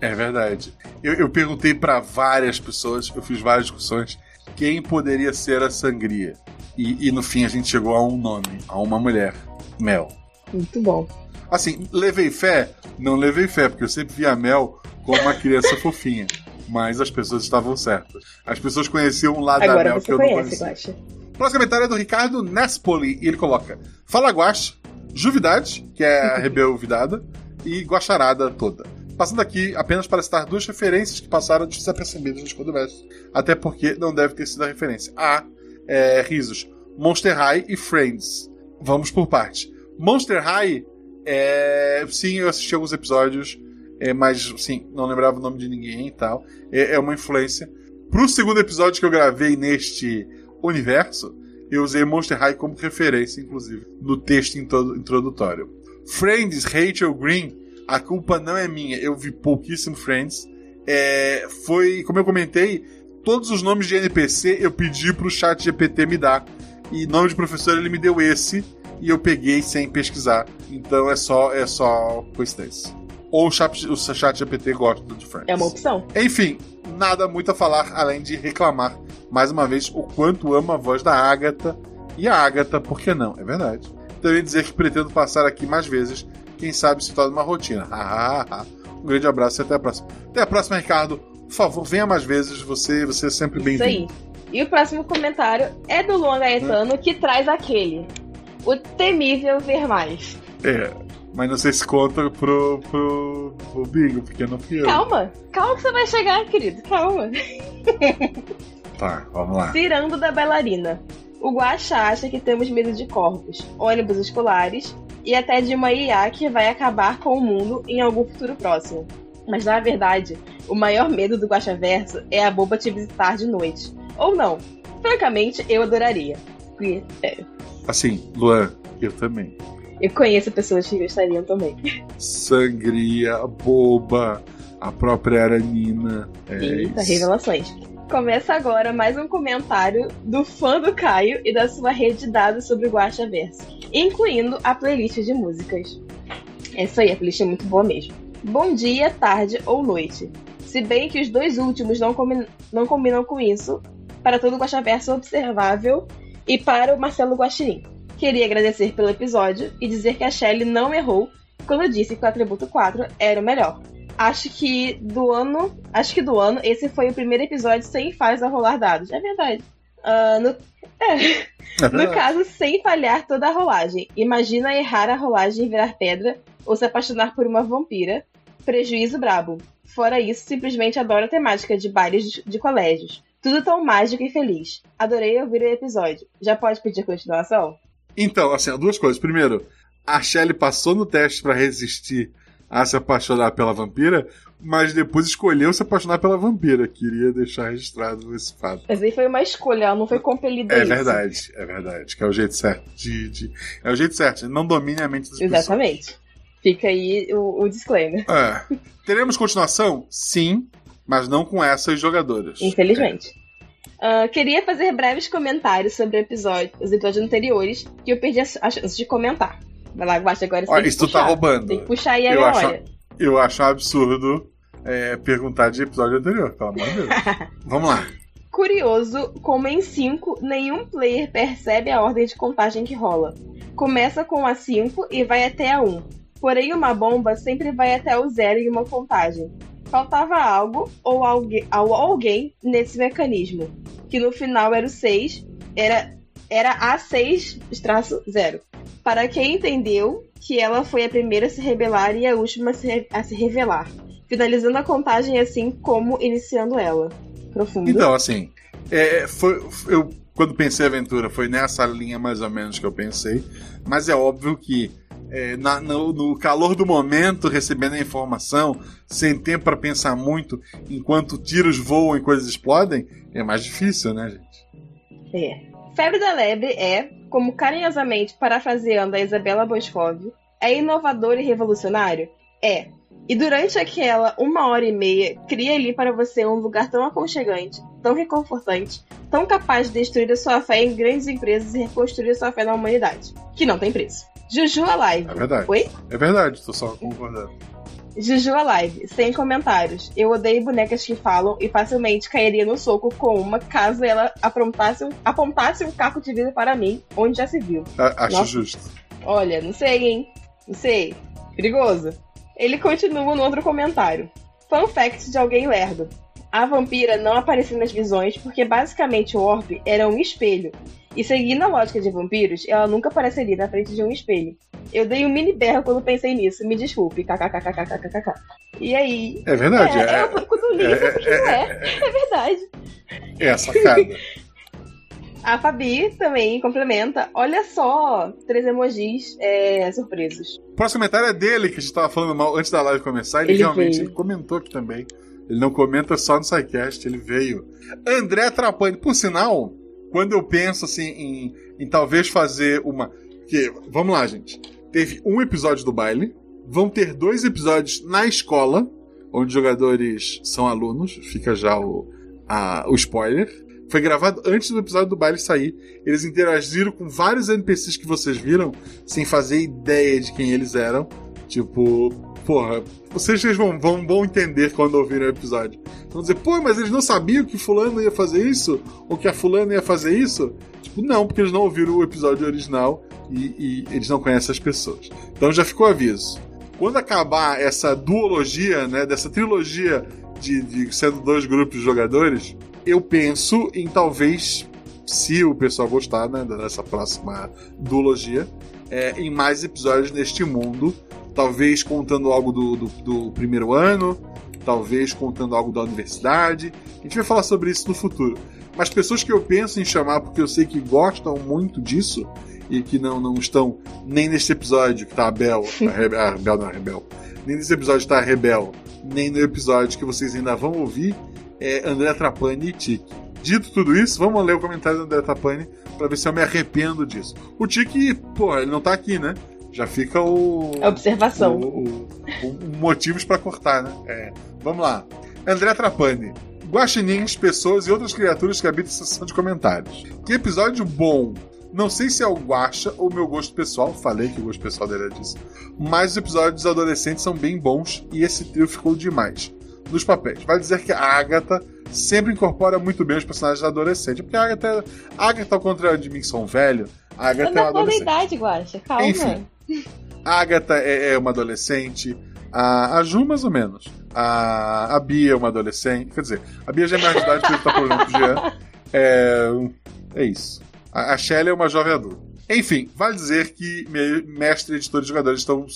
É verdade. Eu, eu perguntei pra várias pessoas, eu fiz várias discussões, quem poderia ser a sangria. E, e no fim a gente chegou a um nome, a uma mulher. Mel. Muito bom. Assim, levei fé? Não levei fé, porque eu sempre vi a Mel como uma criança fofinha. Mas as pessoas estavam certas. As pessoas conheciam um lado da Agora Mel que eu não conhece, conhecia. Guaxa. Próximo comentário é do Ricardo Nespoli, e ele coloca: Fala Guax, Juvidade, que é a Rebel Vidada, e Guacharada toda. Passando aqui apenas para citar duas referências que passaram desapercebidas nos Codoversos. Até porque não deve ter sido a referência. A. É, risos. Monster High e Friends. Vamos por parte. Monster High, é, sim, eu assisti alguns episódios, é, mas sim, não lembrava o nome de ninguém e tal. É, é uma influência. Pro segundo episódio que eu gravei neste universo, eu usei Monster High como referência, inclusive, no texto introdu- introdutório. Friends, Rachel Green, a culpa não é minha, eu vi pouquíssimo Friends. É, foi, como eu comentei, todos os nomes de NPC eu pedi pro chat GPT me dar. E nome de professor ele me deu esse, e eu peguei sem pesquisar. Então é só, é só coincidência. Ou o chat, o chat GPT gosta de Friends. É uma opção. Enfim, nada muito a falar além de reclamar mais uma vez o quanto amo a voz da Agatha e a Agatha, por que não? É verdade. Também dizer que pretendo passar aqui mais vezes, quem sabe se torna uma rotina. um grande abraço e até a próxima. Até a próxima, Ricardo. Por favor, venha mais vezes, você, você é sempre Isso aí. bem-vindo. E o próximo comentário é do Luan Gaetano, que traz aquele. O temível ver mais. É, Mas não sei se conta pro, pro, pro Bingo, porque não fui eu. Calma, calma que você vai chegar, querido. Calma. Tá, vamos lá. Tirando da bailarina. O Guaxa acha que temos medo de corpos, ônibus escolares e até de uma IA que vai acabar com o mundo em algum futuro próximo. Mas na verdade, o maior medo do Guaxa Verso é a boba te visitar de noite. Ou não. Francamente, eu adoraria. É, Assim, Luan, eu também. Eu conheço pessoas que gostariam também. Sangria, boba, a própria Aranina. É Eita, isso. revelações. Começa agora mais um comentário do fã do Caio e da sua rede de dados sobre o Guaxa Verso, incluindo a playlist de músicas. É isso aí, a playlist é muito boa mesmo. Bom dia, tarde ou noite. Se bem que os dois últimos não, combi- não combinam com isso, para todo o Guaxa Verso observável e para o Marcelo Guaxinim. Queria agradecer pelo episódio e dizer que a Shelley não errou quando disse que o atributo 4 era o melhor. Acho que do ano. Acho que do ano, esse foi o primeiro episódio sem falhas a rolar dados. É verdade. Ah, no, é. no caso, sem falhar toda a rolagem. Imagina errar a rolagem e virar pedra ou se apaixonar por uma vampira. Prejuízo brabo. Fora isso, simplesmente adoro a temática de bailes de, de colégios. Tudo tão mágico e feliz. Adorei ouvir o episódio. Já pode pedir continuação? Então, assim, duas coisas. Primeiro, a Shelley passou no teste pra resistir a se apaixonar pela vampira, mas depois escolheu se apaixonar pela vampira. Queria deixar registrado esse fato. Mas aí foi uma escolha, ela não foi compelida É verdade, é verdade. Que é o jeito certo de. de- É o jeito certo, não domine a mente das Exatamente. Fica aí o, o disclaimer. pessoas. É. Teremos continuação? Sim, mas não com essas jogadoras. Infelizmente. Ah, queria fazer breves comentários sobre episódio, os episódios anteriores, que eu perdi a, chance de comentar. Vai lá, Guaxa, agora Olha, isso tu tá roubando. Tem que puxar aí a Eu acho, memória. eu acho um absurdo é, perguntar de episódio anterior, pelo amor de Deus. Vamos lá. Curioso como em 5 nenhum player percebe a ordem de contagem que rola. Começa com a 5 e vai até a 1. Porém, uma bomba sempre vai até o 0 em uma contagem. Faltava algo ou alguém, alguém nesse mecanismo, que no final era o 6, era, era A6-0. Para quem entendeu que ela foi a primeira a se rebelar e a última a se, a se revelar, finalizando a contagem assim como iniciando ela. Profundo. Então, assim, é, foi, eu quando pensei aventura foi nessa linha mais ou menos que eu pensei, mas é óbvio que é, na- no, no calor do momento, recebendo a informação, sem tempo para pensar muito, enquanto tiros voam e coisas explodem, é mais difícil, né, gente? É. Febre da Lebre é, como carinhosamente parafraseando a Isabela Boscov, é inovador e revolucionário? É. E durante aquela uma hora e meia, cria ali para você um lugar tão aconchegante, tão reconfortante, tão capaz de destruir a sua fé em grandes empresas e reconstruir a sua fé na humanidade. Que não tem preço. Juju Alive. É verdade. Oi? É verdade, tô só concordando. Juju Alive, sem comentários. Eu odeio bonecas que falam e facilmente cairia no soco com uma caso ela aprontasse um, apontasse um caco de vidro para mim, onde já se viu. A- Acho Nossa. justo. Olha, não sei, hein? Não sei. Perigoso. Ele continua no outro comentário. Fun fact de alguém lerdo. A vampira não aparecia nas visões porque basicamente o orbe era um espelho. E seguindo a lógica de vampiros, ela nunca apareceria na frente de um espelho. Eu dei um mini berro quando pensei nisso, me desculpe. KKKKKKKK. E aí? É verdade, É, é- eu, quando li isso, eu fiquei, ué, é verdade. É a sacada. A Fabi também complementa. Olha só, três emojis é, surpresos. O próximo comentário é dele, que a gente tava falando mal antes da live começar. Ele, Ele realmente ele comentou aqui também. Ele não comenta só no SciCast, ele veio. André Trapani, por sinal, quando eu penso assim em, em talvez fazer uma. Vamos lá, gente. Teve um episódio do baile. Vão ter dois episódios na escola, onde jogadores são alunos. Fica já o, a- o spoiler. Foi gravado antes do episódio do baile sair. Eles interagiram com vários NPCs que vocês viram, sem fazer ideia de quem eles eram. Tipo, porra, vocês vão, vão, vão entender quando ouvirem o episódio. Vão dizer, pô, mas eles não sabiam que fulano ia fazer isso? Ou que a fulana ia fazer isso? Tipo, não, porque eles não ouviram o episódio original e, e eles não conhecem as pessoas. Então já ficou o aviso. Quando acabar essa duologia, né, dessa trilogia de, de sendo dois grupos de jogadores, eu penso em talvez, se o pessoal gostar né, dessa próxima duologia, é, em mais episódios neste mundo. Talvez contando algo do, do, do primeiro ano, talvez contando algo da universidade. A gente vai falar sobre isso no futuro. Mas pessoas que eu penso em chamar porque eu sei que gostam muito disso e que não, não estão nem neste episódio que tá a Bel, a Rebel, a Bel não, a Rebel, nem nesse episódio tá a Rebel, nem no episódio que vocês ainda vão ouvir, é André Trapani e Tiki. Dito tudo isso, vamos ler o comentário do André Trapani para ver se eu me arrependo disso. O Tiki, pô, ele não tá aqui, né? Já fica o. A observação. O, o, o, motivos para cortar, né? É. Vamos lá. André Trapani. Guaxinins, pessoas e outras criaturas que habitam a seção de comentários. Que episódio bom! Não sei se é o Guaxa ou meu gosto pessoal, falei que o gosto pessoal dele é disso. Mas os episódios adolescentes são bem bons e esse trio ficou demais. Nos papéis. Vai dizer que a Agatha sempre incorpora muito bem os personagens adolescentes. Porque a Agatha, a Agatha ao contrário de mim, que sou um velho, a Agatha Tá é uma adolescente. idade, Guaxa. Calma. Enfim. A Agatha é, é uma adolescente. A, a Ju, mais ou menos. A, a Bia é uma adolescente. Quer dizer, a Bia já é mais de idade porque tá problema com o Jean. É, é isso. A, a Shelly é uma jovem adulta. Enfim, vale dizer que me- mestre, editor e jogadores estão,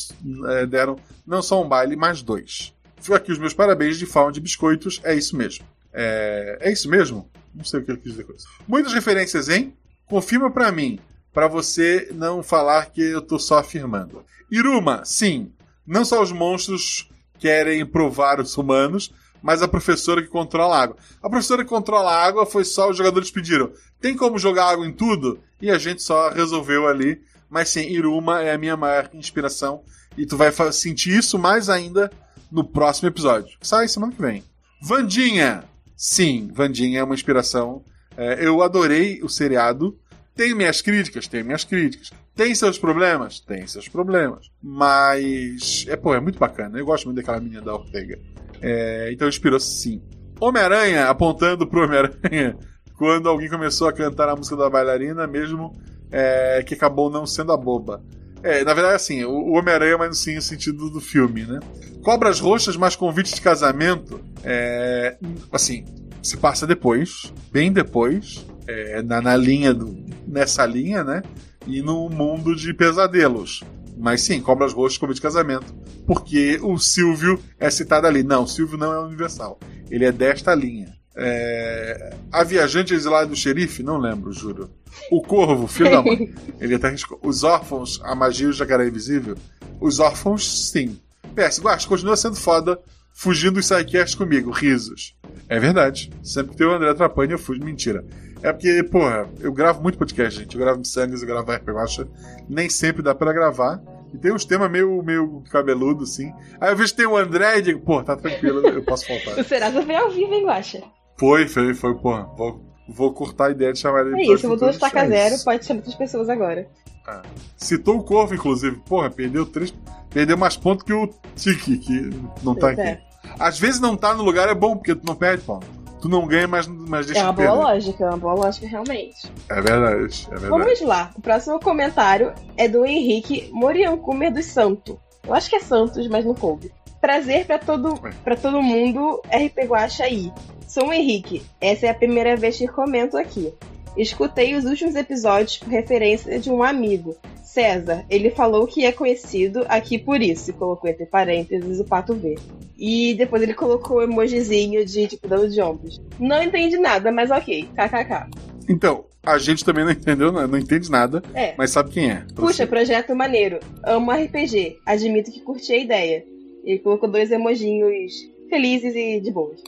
é, deram não só um baile, mas dois. Fico aqui os meus parabéns de fauna de biscoitos. É isso mesmo. É, é isso mesmo? Não sei o que ele quis dizer com isso. Muitas referências, hein? Confirma pra mim, pra você não falar que eu tô só afirmando. Iruma, sim. Não só os monstros querem provar os humanos, mas a professora que controla a água. A professora que controla a água foi só os jogadores pediram. Tem como jogar água em tudo? E a gente só resolveu ali. Mas sim, Iruma é a minha maior inspiração. E tu vai sentir isso mais ainda no próximo episódio. Sai semana que vem. Vandinha! Sim, Vandinha é uma inspiração. É, eu adorei o seriado. Tem minhas críticas? Tem minhas críticas. Tem seus problemas? Tem seus problemas. Mas. É, pô, é muito bacana. Eu gosto muito daquela menina da Ortega. É, então inspirou sim. Homem-Aranha apontando pro Homem-Aranha quando alguém começou a cantar a música da bailarina, mesmo é, que acabou não sendo a boba. É, na verdade, assim, o o Homem-Aranha, mas sim no sentido do filme, né? Cobras roxas mais convite de casamento, é, assim, se passa depois, bem depois, é, na, na linha do, nessa linha, né? E no mundo de pesadelos. Mas sim, Cobras Roxas convite de casamento. Porque o Silvio é citado ali. Não, o Silvio não é universal. Ele é desta linha. É, A Viajante Exilada do Xerife? Não lembro, juro. O Corvo, filho da mãe. Ele até arriscou. Os Órfãos, a Magia e o Jacaré Invisível? Os Órfãos, sim. PS, Guax, continua sendo foda fugindo dos sidecasts comigo. Risos. É verdade. Sempre que tem o André Trapani, eu fujo. Mentira. É porque, porra, eu gravo muito podcast, gente. Eu gravo Missangas, eu gravo RP Guacha. Nem sempre dá pra gravar. E tem uns temas meio, meio cabeludo, assim. Aí eu vejo que tem o André e digo, pô, tá tranquilo, eu posso faltar. O Serasa foi ao vivo, hein, Guaxa? Foi, foi, foi, porra. Vou, vou cortar a ideia de chamar ele É isso, mudou a estaca zero, pode chamar outras pessoas agora. Ah. Citou o Corvo, inclusive. Porra, perdeu três. Perdeu mais pontos que o Tiki, que não tá aqui. é. Às vezes não tá no lugar é bom, porque tu não perde ponto. Tu não ganha, mas, mas deixa É uma de perder. boa lógica, é uma boa lógica realmente. É verdade, é verdade. Vamos lá, o próximo comentário é do Henrique Moriancumer dos Santos. Eu acho que é Santos, mas não coube. Prazer pra todo, pra todo mundo, RP Guacha aí. Sou o Henrique, essa é a primeira vez que comento aqui. Escutei os últimos episódios por referência de um amigo, César. Ele falou que é conhecido aqui por isso, e colocou entre parênteses o pato verde. E depois ele colocou o emojizinho de tipo dando de ombros. Não entendi nada, mas ok, kkk. Então, a gente também não entendeu, não, não entende nada, É. mas sabe quem é. Puxa, projeto maneiro. Amo RPG. Admito que curti a ideia. Ele colocou dois emojinhos felizes e de boas.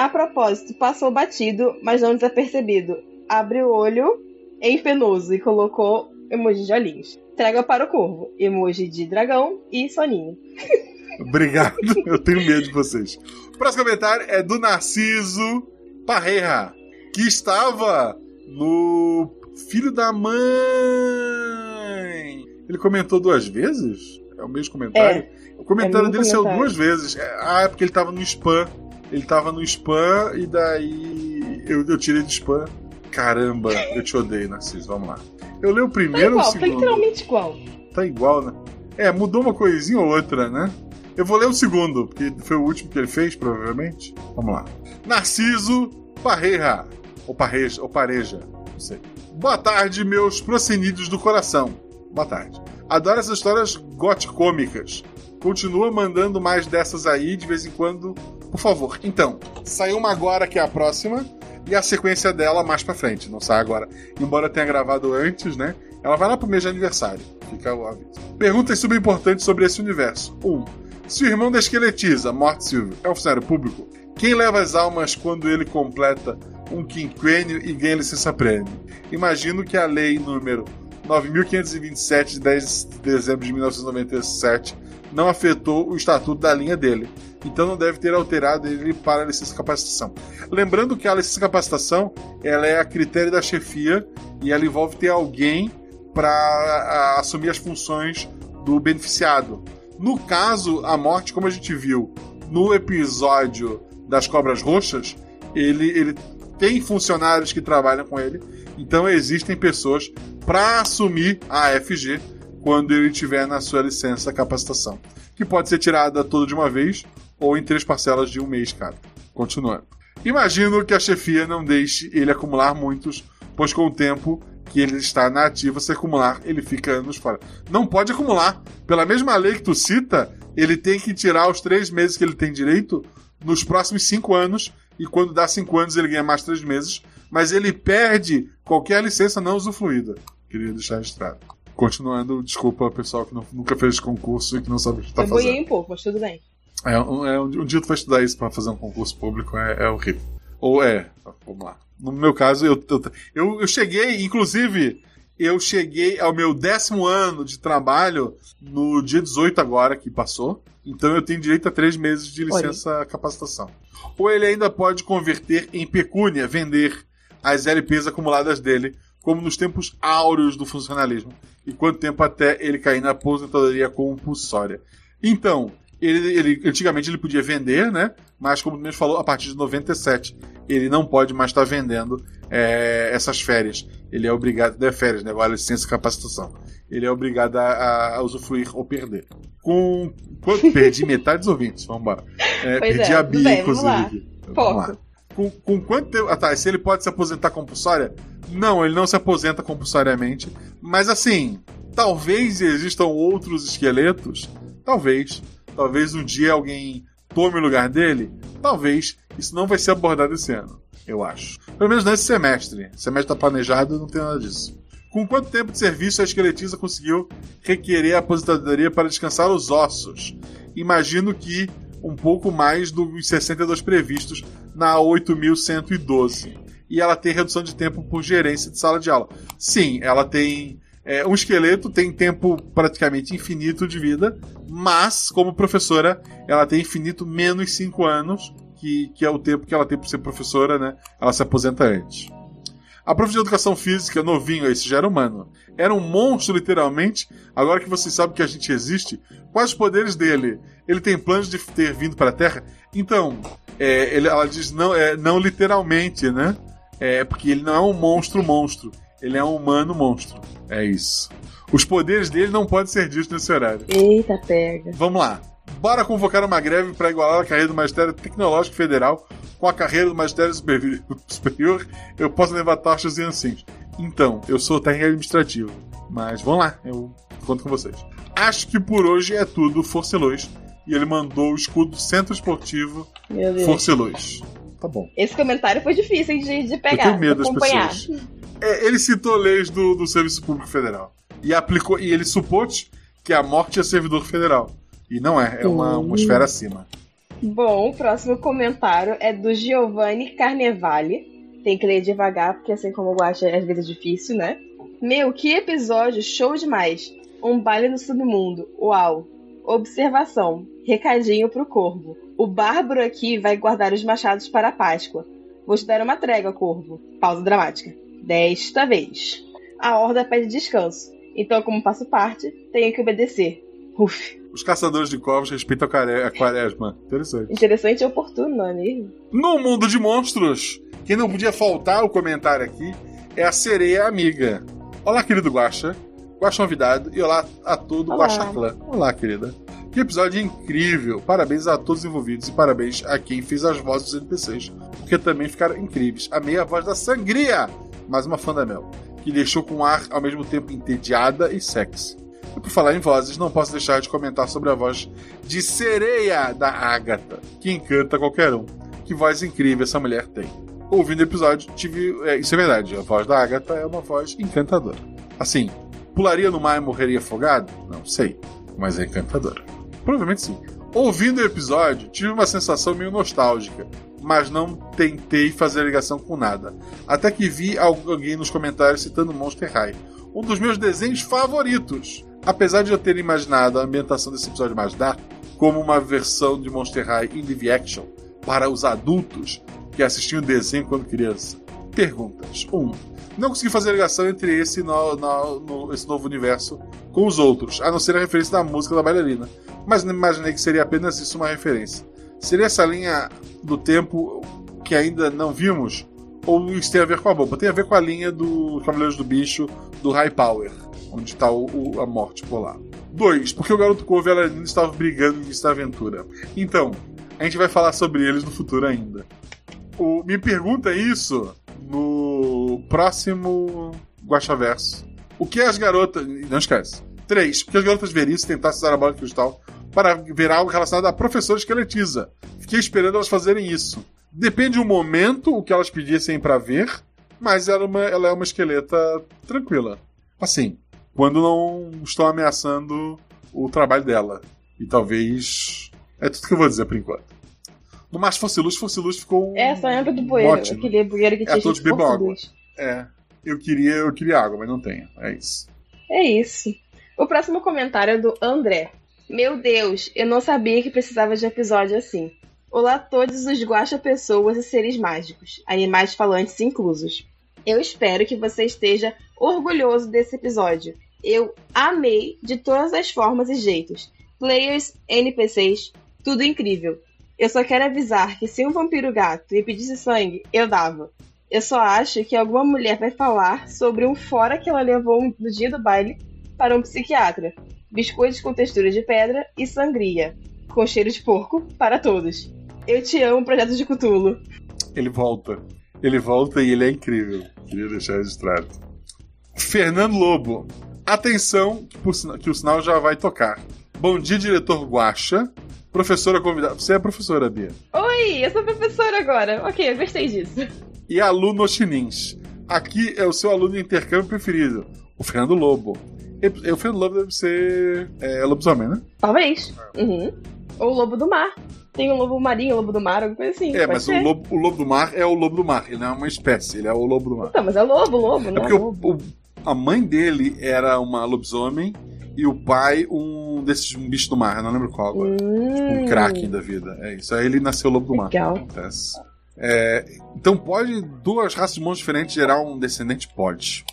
A propósito, passou batido, mas não desapercebido. Abre o olho em penoso e colocou emoji de olhinhos. Traga para o corvo. Emoji de dragão e soninho. Obrigado, eu tenho medo de vocês. O próximo comentário é do Narciso Parreira, que estava no Filho da Mãe. Ele comentou duas vezes? É o mesmo comentário? o comentário é dele mesmo saiu comentário. duas vezes. É, Ah, é porque ele estava no spam. Ele estava no spam e daí eu, eu tirei do spam. Caramba, eu te odeio, Narciso. Vamos lá. Eu leio o Tá primeiro ou o igual, tá segundo? literalmente igual. Tá igual, né? É, mudou uma coisinha ou outra, né? Eu vou ler o segundo, porque foi o último que ele fez, provavelmente. Vamos lá. Narciso Parreira. Ou Parreja, ou Pareja, não sei. Boa tarde, meus prossenídeos do coração. Boa tarde. Adoro essas histórias cômicas. Continua mandando mais dessas aí de vez em quando, por favor. Então, saiu uma agora que é a próxima e a sequência dela mais pra frente. Não sai agora. Embora tenha gravado antes, né? Ela vai lá pro mês de aniversário. Fica o aviso. Perguntas subimportantes sobre esse universo. 1. Um, se o irmão da esqueletiza, Morte Silvio, é um funcionário público, quem leva as almas quando ele completa um quinquênio e ganha licença prêmio? Imagino que a lei número 9527 de 10 de dezembro de 1997 não afetou o estatuto da linha dele. Então não deve ter alterado ele para a licença capacitação. Lembrando que a licença capacitação ela é a critério da chefia e ela envolve ter alguém para assumir as funções do beneficiado. No caso, a morte, como a gente viu no episódio das Cobras Roxas, ele, ele tem funcionários que trabalham com ele, então existem pessoas para assumir a FG quando ele tiver na sua licença capacitação, que pode ser tirada toda de uma vez ou em três parcelas de um mês cada. Continuando. Imagino que a chefia não deixe ele acumular muitos, pois com o tempo que ele está na ativa, se acumular, ele fica anos fora. Não pode acumular. Pela mesma lei que tu cita, ele tem que tirar os três meses que ele tem direito nos próximos cinco anos, e quando dá cinco anos ele ganha mais três meses, mas ele perde qualquer licença não usufruída. Queria deixar registrado. Continuando, desculpa pessoal que não, nunca fez concurso e que não sabe o que está fazendo. Eu um pouco, mas tudo bem. É, um, é, um, dia tu vai estudar isso para fazer um concurso público, é, é horrível. Ou é, vamos lá. No meu caso, eu, eu, eu cheguei, inclusive, eu cheguei ao meu décimo ano de trabalho no dia 18 agora, que passou. Então eu tenho direito a três meses de licença capacitação. Ou ele ainda pode converter em pecúnia, vender as LPs acumuladas dele, como nos tempos áureos do funcionalismo. E quanto tempo até ele cair na aposentadoria compulsória. Então, ele, ele, antigamente ele podia vender, né? Mas como o mesmo falou, a partir de 97 ele não pode mais estar vendendo é, essas férias. Ele é obrigado, é férias, né? Agora licença e capacitação. Ele é obrigado a, a usufruir ou perder. Com. Quanto perdi metade dos ouvintes, vamos embora. É, perdi é, a Bia, bem, inclusive. Vamos lá. Vamos lá. Com, com quanto tempo. Ah, tá. Se ele pode se aposentar compulsória? Não, ele não se aposenta compulsoriamente. Mas assim, talvez existam outros esqueletos. Talvez. Talvez um dia alguém tome o lugar dele. Talvez. Isso não vai ser abordado esse ano, eu acho. Pelo menos nesse semestre. Semestre tá planejado não tem nada disso. Com quanto tempo de serviço a esqueletiza conseguiu requerer a aposentadoria para descansar os ossos? Imagino que um pouco mais dos 62 previstos na 8112. E ela tem redução de tempo por gerência de sala de aula. Sim, ela tem. É, um esqueleto tem tempo praticamente infinito de vida, mas, como professora, ela tem infinito menos 5 anos, que, que é o tempo que ela tem para ser professora, né? Ela se aposenta antes. A prof de educação física, novinho, esse já era humano. Era um monstro, literalmente. Agora que vocês sabem que a gente existe, quais os poderes dele? Ele tem planos de ter vindo para a Terra? Então, é, ele, ela diz não, é, não literalmente, né? É porque ele não é um monstro monstro. Ele é um humano monstro. É isso. Os poderes dele não podem ser ditos nesse horário. Eita, pega. Vamos lá. Bora convocar uma greve para igualar a carreira do Magistério Tecnológico Federal com a carreira do Magistério Superior. Eu posso levar taxas e ansins. Então, eu sou técnico administrativo. Mas vamos lá, eu conto com vocês. Acho que por hoje é tudo, Forcelões. E ele mandou o escudo Centro Esportivo Forcelões. Tá bom. Esse comentário foi difícil de, de pegar. Eu tenho medo das pessoas. É, ele citou leis do, do Serviço Público Federal. E aplicou. E ele supôs que a morte é servidor federal. E não é, é uma, uma esfera acima. Bom, o próximo comentário é do Giovanni Carnevale. Tem que ler devagar, porque assim como eu acho, às vezes é difícil, né? Meu, que episódio show demais! Um baile no submundo. Uau! Observação. Recadinho pro corvo. O bárbaro aqui vai guardar os machados para a Páscoa. Vou te dar uma trégua, corvo. Pausa dramática. Desta vez. A horda pede descanso. Então, como faço parte, tenho que obedecer. Uf. Os caçadores de corvos respeitam a quaresma. Interessante. Interessante e oportuno, não é mesmo? No mundo de monstros, quem não podia faltar o comentário aqui é a sereia amiga. Olá, querido Guaxa. Guaxa Novidade e olá a todo olá. Guaxa Clã. Olá, querida. Que episódio incrível! Parabéns a todos os envolvidos e parabéns a quem fez as vozes dos NPCs, porque também ficaram incríveis. Amei a voz da Sangria, mais uma fã da Mel, que deixou com um ar ao mesmo tempo entediada e sexy. E por falar em vozes, não posso deixar de comentar sobre a voz de sereia da Agatha, que encanta qualquer um. Que voz incrível essa mulher tem. Ouvindo o episódio, tive. É, isso é verdade, a voz da Agatha é uma voz encantadora. Assim, pularia no mar e morreria afogado? Não sei, mas é encantadora. Provavelmente sim. Ouvindo o episódio, tive uma sensação meio nostálgica, mas não tentei fazer ligação com nada. Até que vi alguém nos comentários citando Monster High, um dos meus desenhos favoritos. Apesar de eu ter imaginado a ambientação desse episódio mais dark como uma versão de Monster High em live action para os adultos que assistiam o desenho quando criança. Perguntas. 1. Um, não consegui fazer ligação entre esse, no, no, no, esse novo universo com os outros, a não ser a referência da música da bailarina. Mas não imaginei que seria apenas isso uma referência. Seria essa linha do tempo que ainda não vimos? Ou isso tem a ver com a bomba? Tem a ver com a linha do Cavaleiros do Bicho, do High Power, onde está a morte polar. 2. Porque o garoto Corvo e a bailarina estavam brigando no início da aventura. Então, a gente vai falar sobre eles no futuro ainda. O, me pergunta isso no próximo Guaxaverso. O que as garotas. Não esquece. 3. Porque as garotas veriam se tentassem usar a bola de cristal para ver algo relacionado à professora esqueletiza. Fiquei esperando elas fazerem isso. Depende do momento o que elas pedissem para ver, mas ela é, uma, ela é uma esqueleta tranquila. Assim, quando não estão ameaçando o trabalho dela. E talvez. É tudo que eu vou dizer por enquanto. No mais, fosse luz, fosse luz ficou. É, só entra do bueiro. Ótimo. Eu queria bueiro que tinha É, todos bebam água. luz. É. Eu queria, eu queria água, mas não tenho. É isso. É isso. O próximo comentário é do André. Meu Deus, eu não sabia que precisava de um episódio assim. Olá a todos os guaxa pessoas e seres mágicos, animais falantes inclusos. Eu espero que você esteja orgulhoso desse episódio. Eu amei de todas as formas e jeitos. Players, NPCs, tudo incrível. Eu só quero avisar que se um vampiro gato me pedisse sangue, eu dava. Eu só acho que alguma mulher vai falar sobre um fora que ela levou no dia do baile para um psiquiatra. Biscoitos com textura de pedra e sangria, com cheiro de porco para todos. Eu te amo, Projeto de Cutulo. Ele volta. Ele volta e ele é incrível. Queria deixar registrado. Fernando Lobo. Atenção, que, o sinal já vai tocar. Bom dia, diretor Guaxa. Professora convidada. Você é professora, Bia. Oi, eu sou professora agora. Ok, eu gostei disso. E aluno chinins. Aqui é o seu aluno de intercâmbio preferido, o Fernando Lobo. E- O Fernando Lobo deve ser é, lobisomem, né? Talvez. Uhum. Ou o lobo do mar. Tem um lobo marinho, lobo do mar, alguma coisa assim. É, mas o lobo, o lobo do mar é o lobo do mar. Ele não é uma espécie, ele é o lobo do mar. Então, mas é lobo, lobo, É não porque é o- lobo. o- a mãe dele era uma lobisomem e o pai um desses bichos do mar, eu não lembro qual agora. Tipo um Hum. kraken da vida. É isso. Aí ele nasceu lobo do mar. Legal. Acontece. É, então pode duas raças de monstros diferentes gerar um descendente? Pode.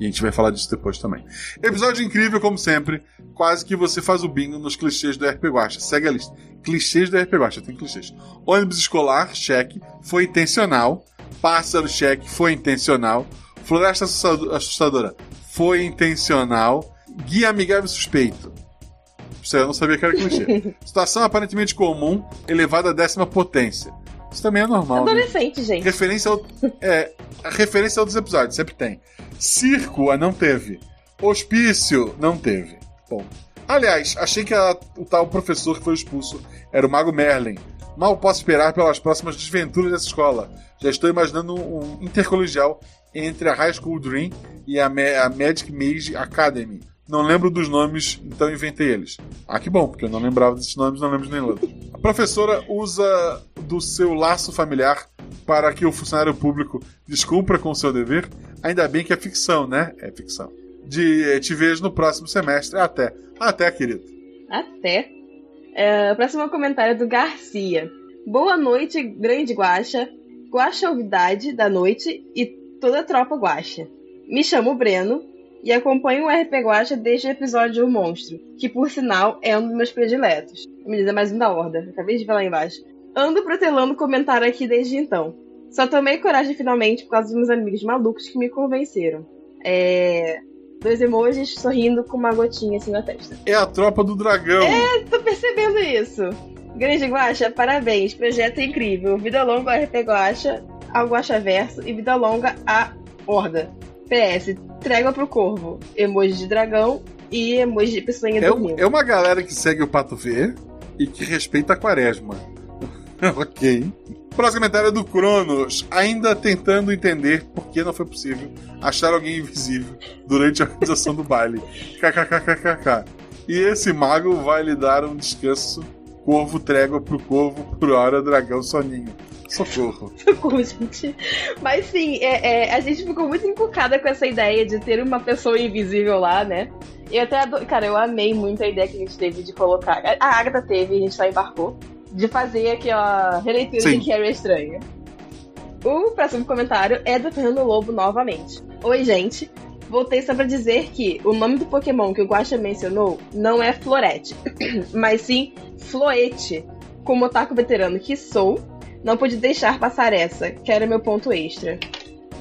E a gente vai falar disso depois também. Episódio incrível, como sempre. Quase que você faz o bingo nos clichês do RP Guacha. Segue a lista. Clichês do RP Guacha, tem clichês. Ônibus escolar, cheque, foi intencional. Pássaro, cheque, foi intencional. Floresta assustado- assustadora, foi intencional. Guia amigável suspeito. Isso aí eu não sabia que era clichê. Situação aparentemente comum, elevada à décima potência. Isso também é normal. né? Adolescente, gente. Referência ao, é, a referência a outros episódios, sempre tem. Circo, ah, não teve. Hospício, não teve. Bom. Aliás, achei que a- o tal professor que foi expulso era o Mago Merlin. Mal posso esperar pelas próximas desventuras dessa escola. Já estou imaginando um intercolegial entre a High School Dream e a, Ma- a Magic Mage Academy. Não lembro dos nomes, então inventei eles. Ah, que bom, porque eu não lembrava desses nomes, não lembro de nenhum outro. A professora usa do seu laço familiar para que o funcionário público descumpra com o seu dever. Ainda bem que é ficção, né? É ficção. De eh, te vejo no próximo semestre. Até. Até, querido. Até. É, próximo comentário é do Garcia. Boa noite, grande guacha. Guacha Novidade da noite e toda a tropa guacha. Me chamo Breno e acompanho o RP Guacha desde o episódio O Monstro, que por sinal é um dos meus prediletos. Me diz é mais um da horda, acabei de ver lá embaixo. Ando protelando comentário aqui desde então. Só tomei coragem finalmente por causa dos meus amigos malucos que me convenceram. É. Dois emojis sorrindo com uma gotinha assim na testa. É a tropa do dragão. É, tô percebendo isso. Grande Guaxa, parabéns. Projeto incrível. Vida longa ao RP Guaxa, ao Guaxa Verso e vida longa à Horda. PS, trégua pro corvo. Emoji de dragão e emoji de pessoinha É, dormindo. é uma galera que segue o Pato V e que respeita a quaresma. ok. Próximo comentário é do Cronos, ainda tentando entender por que não foi possível achar alguém invisível durante a organização do baile. KKKKK. E esse mago vai lhe dar um descanso. Corvo trégua pro corvo, por hora dragão soninho. Socorro. Socorro, gente. Mas sim, é, é, a gente ficou muito encucada com essa ideia de ter uma pessoa invisível lá, né? Eu até. Cara, eu amei muito a ideia que a gente teve de colocar. A Agatha teve, a gente só embarcou. De fazer aquela releitura Sim. de Carrie Estranha. O próximo comentário é do Fernando Lobo novamente. Oi, gente. Voltei só pra dizer que o nome do Pokémon que o Guaxa mencionou não é Florete, mas sim Floete. Como otaku veterano que sou, não pude deixar passar essa, que era meu ponto extra.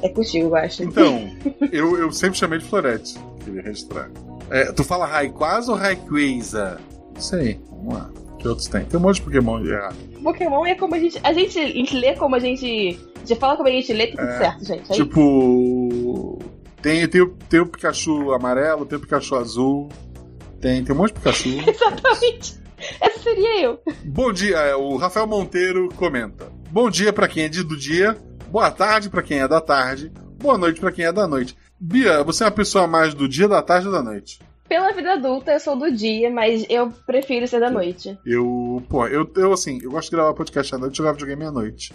É contigo, Guaxa. Então, eu, eu sempre chamei de Florete. Queria registrar. É, tu fala Rayquaza ou Rayquaza? Não sei. Vamos lá. Que outros tem? Tem um monte de Pokémon errado. Pokémon é como a gente. A gente lê como a gente. A gente fala como a gente lê, tá tudo É, certo, gente. É Tipo. Tem, tem, o- tem o Pikachu amarelo, tem o Pikachu azul. Tem, tem um monte de Pikachu. Exatamente. Essa seria eu. Bom dia, é, o Rafael Monteiro comenta. Bom dia pra quem é de do dia, boa tarde pra quem é da tarde, boa noite pra quem é da noite. Bia, você é uma pessoa mais do dia, da tarde ou da noite? Pela vida adulta, eu sou do dia, mas eu prefiro ser da noite. Eu, pô, eu, eu assim, eu gosto de gravar podcast à noite, jogar videogame à noite.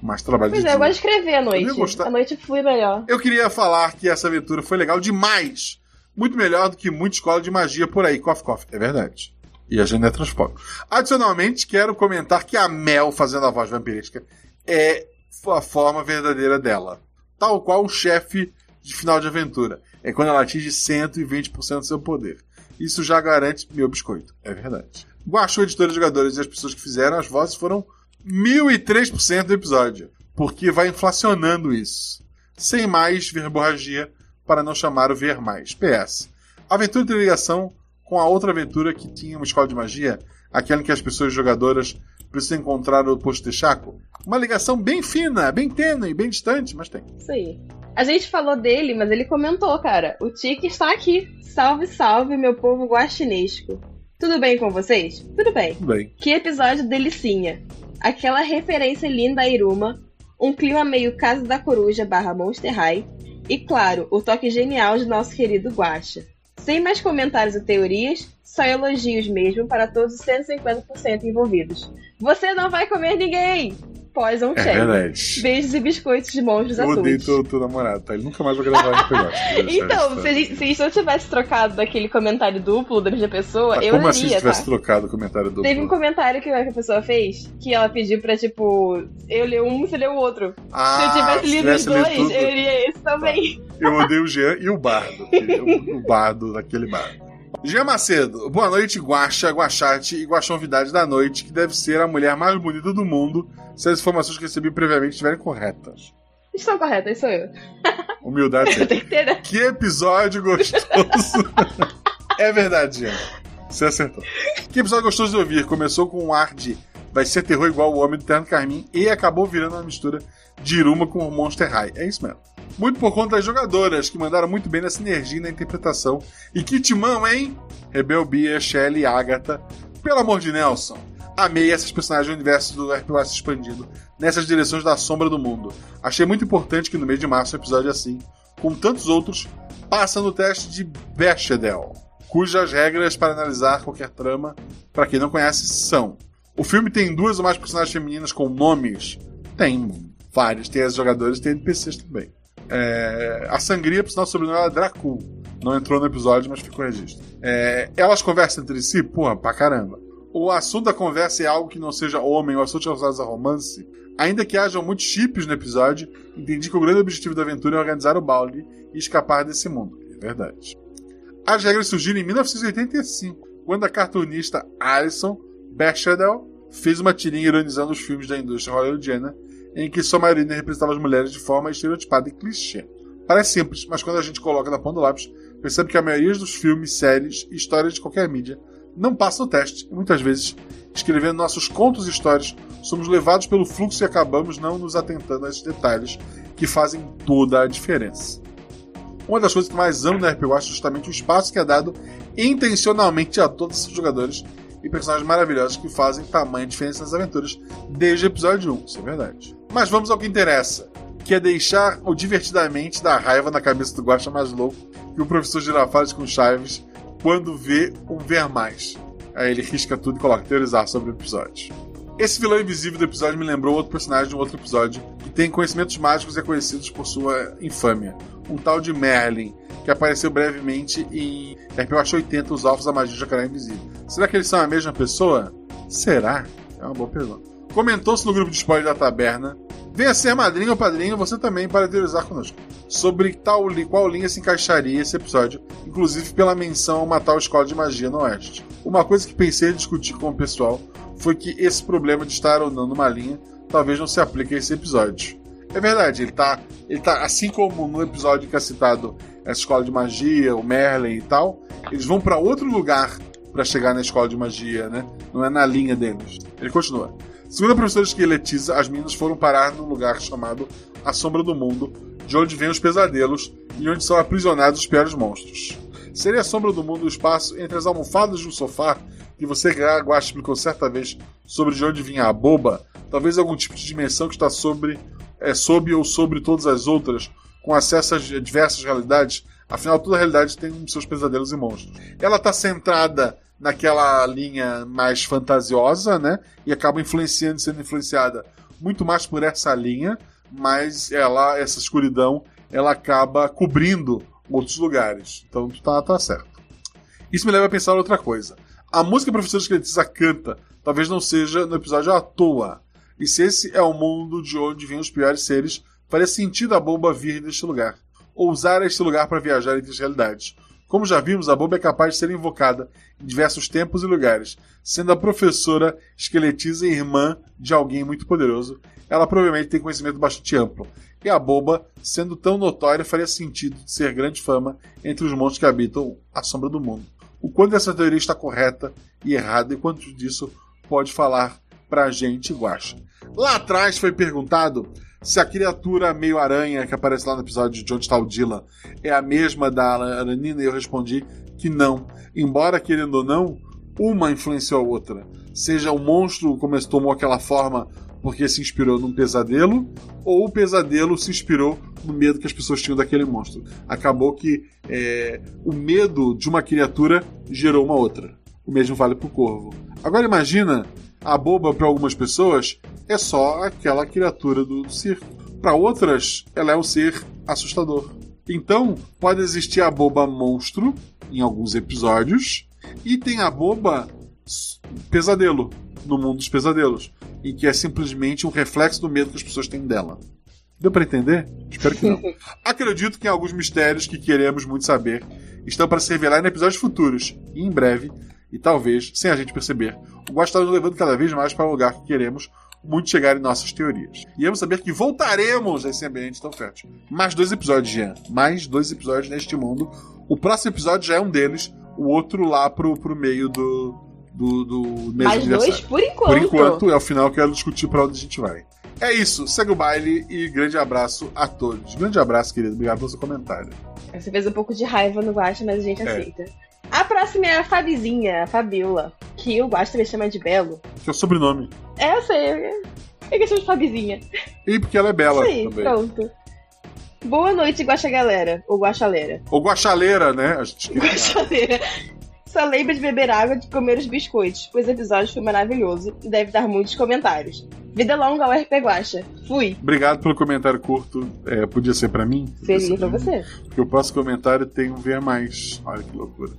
Mas trabalho Pois de é, eu dia. gosto de escrever à noite. gostar. À noite flui melhor. Eu queria falar que essa aventura foi legal demais. Muito melhor do que muita escola de magia por aí. Coffee, coffee. É verdade. E a gente é transporte. Adicionalmente, quero comentar que a Mel, fazendo a voz vampirística, é a forma verdadeira dela. Tal qual o chefe de final de aventura. É quando ela atinge 120% do seu poder. Isso já garante meu biscoito. É verdade. Guaxou, editora de jogadores e as pessoas que fizeram as vozes foram 1003% do episódio. Porque vai inflacionando isso. Sem mais verborragia para não chamar o ver mais. PS. Aventura tem ligação com a outra aventura que tinha uma escola de magia, aquela em que as pessoas jogadoras precisam encontrar o posto de Chaco. Uma ligação bem fina, bem tênue, bem distante, mas tem. Isso aí. A gente falou dele, mas ele comentou, cara. O Tiki está aqui. Salve, salve, meu povo guaxinesco. Tudo bem com vocês? Tudo bem. Tudo bem. Que episódio delicinha. Aquela referência linda a Iruma, um clima meio Casa da Coruja barra Monster High, e claro, o toque genial de nosso querido Guaxa. Sem mais comentários ou teorias, só elogios mesmo para todos os 150% envolvidos. Você não vai comer ninguém! Pós um É check. verdade. Beijos e biscoitos de monstros Eu odeio azuis. teu, teu namorado, tá? Ele nunca mais vai gravar esse negócio. Então, se, a se eu tivesse trocado daquele comentário duplo da mesma pessoa, eu Como iria, assim se tivesse tá? trocado o comentário do. Teve um comentário que a pessoa fez que ela pediu pra, tipo, eu ler um, você leu o outro. Ah, se eu tivesse se lido os tivesse lido dois, tudo. eu iria esse também. Eu odeio o Jean e o Bardo. o Bardo daquele bardo. Jean Macedo, boa noite, Guaxa, Guaxate e Guaxonvidade da noite, que deve ser a mulher mais bonita do mundo, se as informações que recebi previamente estiverem corretas. Estão corretas, sou eu. Humildade. Eu que ter, né? Que episódio gostoso! é verdade, Jean. Você acertou. Que episódio gostoso de ouvir. Começou com um ar de vai ser terror igual o Homem do Terno Carmim e acabou virando uma mistura de Iruma com o Monster High. É isso mesmo. Muito por conta das jogadoras, que mandaram muito bem nessa energia e na interpretação. E que timão, hein? Rebel Bia, Shelly e Agatha. Pelo amor de Nelson. Amei essas personagens do universo do RPG expandido nessas direções da sombra do mundo. Achei muito importante que no mês de março um episódio assim, como tantos outros, passa no teste de Bechdel, cujas regras para analisar qualquer trama, para quem não conhece, são: o filme tem duas ou mais personagens femininas com nomes? Tem vários, tem as jogadoras, tem NPCs também. É, a sangria, por sinal, o sobrenome é Dracul. Não entrou no episódio, mas ficou registro. É, elas conversam entre si? Porra, pra caramba. O assunto da conversa é algo que não seja homem ou assuntos relacionados a romance. Ainda que hajam muitos chips no episódio, entendi que o grande objetivo da aventura é organizar o balde e escapar desse mundo. É verdade. As regras surgiram em 1985, quando a cartunista Alison Bechdel fez uma tirinha ironizando os filmes da indústria hollywoodiana, em que sua maioria representava as mulheres de forma estereotipada e clichê. Parece simples, mas quando a gente coloca na ponta do lápis, percebe que a maioria dos filmes, séries e histórias de qualquer mídia não passa o teste, e muitas vezes, escrevendo nossos contos e histórias, somos levados pelo fluxo e acabamos não nos atentando a esses detalhes que fazem toda a diferença. Uma das coisas que mais amo RPG Watch é justamente o espaço que é dado intencionalmente a todos os jogadores e personagens maravilhosos que fazem tamanha diferença nas aventuras desde o episódio 1, isso é verdade. Mas vamos ao que interessa, que é deixar o divertidamente da raiva na cabeça do Guacha mais louco que o professor Girafales com Chaves quando vê um ver mais. Aí ele risca tudo e coloca teorizar sobre o episódio. Esse vilão invisível do episódio me lembrou outro personagem de um outro episódio que tem conhecimentos mágicos e é conhecido por sua infâmia. Um tal de Merlin, que apareceu brevemente em RPG 80, Os Alfos da Magia do Jacaré Invisível. Será que eles são a mesma pessoa? Será? É uma boa pergunta. Comentou-se no grupo de spoiler da taberna. Venha ser madrinha ou padrinho, você também, para teorizar conosco. Sobre tal, qual linha se encaixaria esse episódio, inclusive pela menção a uma tal escola de magia no Oeste. Uma coisa que pensei em discutir com o pessoal foi que esse problema de estar ou não numa linha talvez não se aplique a esse episódio. É verdade, ele tá, ele tá assim como no episódio que é citado a escola de magia, o Merlin e tal, eles vão para outro lugar para chegar na escola de magia, né? Não é na linha deles. Ele continua. Segundo a professora esqueletiza, as meninas foram parar num lugar chamado A Sombra do Mundo, de onde vêm os pesadelos e onde são aprisionados os piores monstros. Seria a sombra do mundo o espaço entre as almofadas de um sofá que você, Guache, explicou certa vez sobre de onde vinha a boba, talvez algum tipo de dimensão que está sobre, é, sob ou sobre todas as outras, com acesso a diversas realidades, afinal toda realidade tem seus pesadelos e monstros. Ela está centrada naquela linha mais fantasiosa, né? E acaba influenciando, sendo influenciada muito mais por essa linha, mas ela, essa escuridão, ela acaba cobrindo outros lugares. Então tá, tá certo. Isso me leva a pensar outra coisa. A música que a professora Esqueletiza canta talvez não seja no episódio à toa. E se esse é o mundo de onde vêm os piores seres, faria sentido a bomba vir deste lugar. Ou usar este lugar para viajar entre as realidades. Como já vimos, a bomba é capaz de ser invocada em diversos tempos e lugares, sendo a professora esqueletiza irmã de alguém muito poderoso. Ela provavelmente tem conhecimento bastante amplo. E a bomba, sendo tão notória, faria sentido de ser grande fama entre os monstros que habitam a sombra do mundo o quanto essa teoria está correta e errada e quanto disso pode falar pra gente, Guacha. Lá atrás foi perguntado se a criatura meio aranha que aparece lá no episódio de Onde está o Dylan é a mesma da Aranina eu respondi que não. Embora, querendo ou não, uma influenciou a outra. Seja o monstro como tomou aquela forma porque se inspirou num pesadelo, ou o pesadelo se inspirou no medo que as pessoas tinham daquele monstro. Acabou que é, o medo de uma criatura gerou uma outra. O mesmo vale para o corvo. Agora imagina a boba para algumas pessoas é só aquela criatura do, do circo. Para outras, ela é um ser assustador. Então, pode existir a boba monstro em alguns episódios e tem a boba pesadelo no mundo dos pesadelos e que é simplesmente um reflexo do medo que as pessoas têm dela. Deu para entender? Espero que não. Acredito que alguns mistérios que queremos muito saber estão para se revelar em episódios futuros e em breve, e talvez, sem a gente perceber, o Guax está nos levando cada vez mais para o lugar que queremos muito chegar em nossas teorias. E vamos saber que voltaremos a esse ambiente tão fértil. Mais dois episódios, Jean. Mais dois episódios neste mundo. O próximo episódio já é um deles, o outro lá pro, pro meio do, do, do mês Mais dois, por enquanto. Por enquanto, é o final que eu quero discutir para onde a gente vai. É isso, segue o baile e grande abraço a todos. Grande abraço, querido. Obrigado pelo seu comentário. Você fez um pouco de raiva no Guacha, mas a gente é. aceita. A próxima é a Fabizinha, a Fabiola, que o Guacha também chama de Belo. Que é o sobrenome. É, eu sei. É questão de Fabizinha. E porque ela é bela Sim, também. pronto. Boa noite, Guaxa Galera. Ou Guaxaleira. Ou Guaxaleira, né? A gente Guaxaleira. Só lembra de beber água e de comer os biscoitos, pois o episódio foi maravilhoso e deve dar muitos comentários. Vida longa ao RP Guacha. Fui. Obrigado pelo comentário curto. É, podia ser para mim? Seria pra você. Porque o próximo comentário tem um ver mais. Olha que loucura.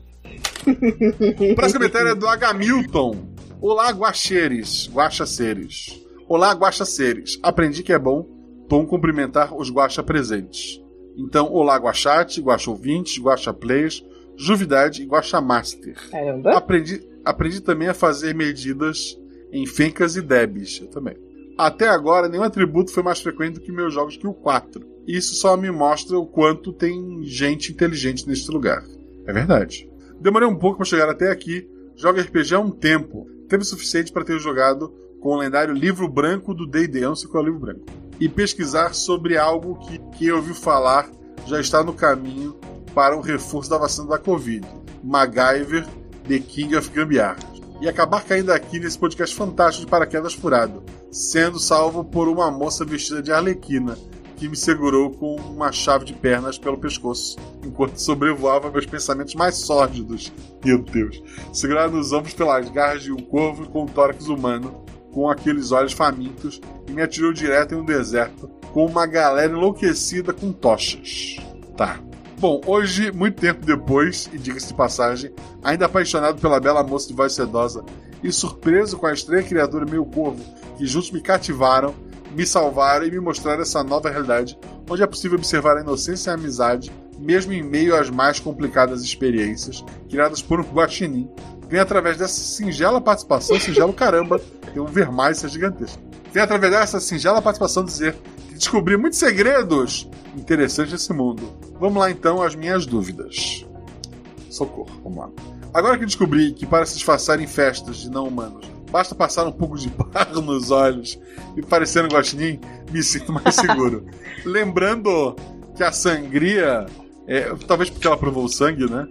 O próximo comentário é do Hamilton. Olá, guaxeres, guaxaceres. Olá, guaxaceres. Aprendi que é bom tom cumprimentar os guaxa presentes. Então, olá, guaxate, guaxa ouvintes, guaxa players, Juvidade e Guaxamaster. Caramba. Aprendi, aprendi também a fazer medidas em Fencas e Debs. Eu também. Até agora, nenhum atributo foi mais frequente do que meus jogos que o 4. Isso só me mostra o quanto tem gente inteligente neste lugar. É verdade. Demorei um pouco para chegar até aqui. Jogo RPG há um tempo. Tempo suficiente para ter jogado com o lendário livro branco do D&D. Não sei qual é o livro branco. E pesquisar sobre algo que, que eu ouvi falar já está no caminho para o reforço da vacina da Covid. MacGyver, The King of Gambiarra. E acabar caindo aqui nesse podcast fantástico de paraquedas furado, sendo salvo por uma moça vestida de arlequina, que me segurou com uma chave de pernas pelo pescoço, enquanto sobrevoava meus pensamentos mais sórdidos. Meu Deus. Segurado nos ombros pelas garras de um corvo com um tórax humano, com aqueles olhos famintos, e me atirou direto em um deserto, com uma galera enlouquecida com tochas. Tá. Bom, hoje, muito tempo depois, e diga-se de passagem, ainda apaixonado pela bela moça de voz sedosa e surpreso com a estranha criatura meio corvo que juntos me cativaram, me salvaram e me mostraram essa nova realidade, onde é possível observar a inocência e a amizade, mesmo em meio às mais complicadas experiências criadas por um guaxinim, vem através dessa singela participação, singelo caramba, tem um vermais gigantesco. Vem através dessa singela participação dizer que descobri muitos segredos interessantes nesse mundo. Vamos lá então às minhas dúvidas. Socorro, vamos lá. Agora que descobri que para se disfarçar em festas de não humanos, basta passar um pouco de barro nos olhos e parecer um guaxinim, me sinto mais seguro. Lembrando que a sangria, é, talvez porque ela provou o sangue, né?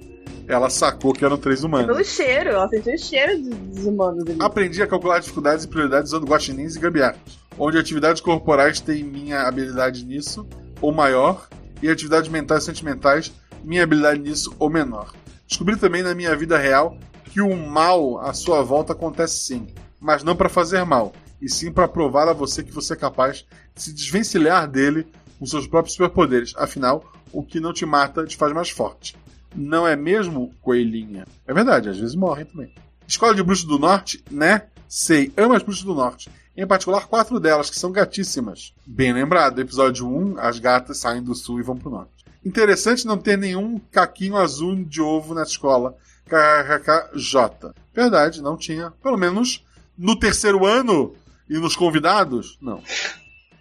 Ela sacou que eram três humanos. Pelo cheiro, ela sentiu o cheiro dos humanos ali. Aprendi a calcular dificuldades e prioridades usando guaxinins e gambiarras, onde atividades corporais têm minha habilidade nisso, ou maior, e atividades mentais e sentimentais, minha habilidade nisso, ou menor. Descobri também na minha vida real que o mal à sua volta acontece sim, mas não para fazer mal, e sim para provar a você que você é capaz de se desvencilhar dele com seus próprios superpoderes. Afinal, o que não te mata te faz mais forte. Não é mesmo, coelhinha? É verdade, às vezes morrem também. Escola de Bruxos do Norte, né? Sei, amo as Bruxas do Norte. Em particular, quatro delas, que são gatíssimas. Bem lembrado, episódio 1, as gatas saem do sul e vão pro norte. Interessante não ter nenhum caquinho azul de ovo na escola. KKKJ. Verdade, não tinha. Pelo menos no terceiro ano e nos convidados, não.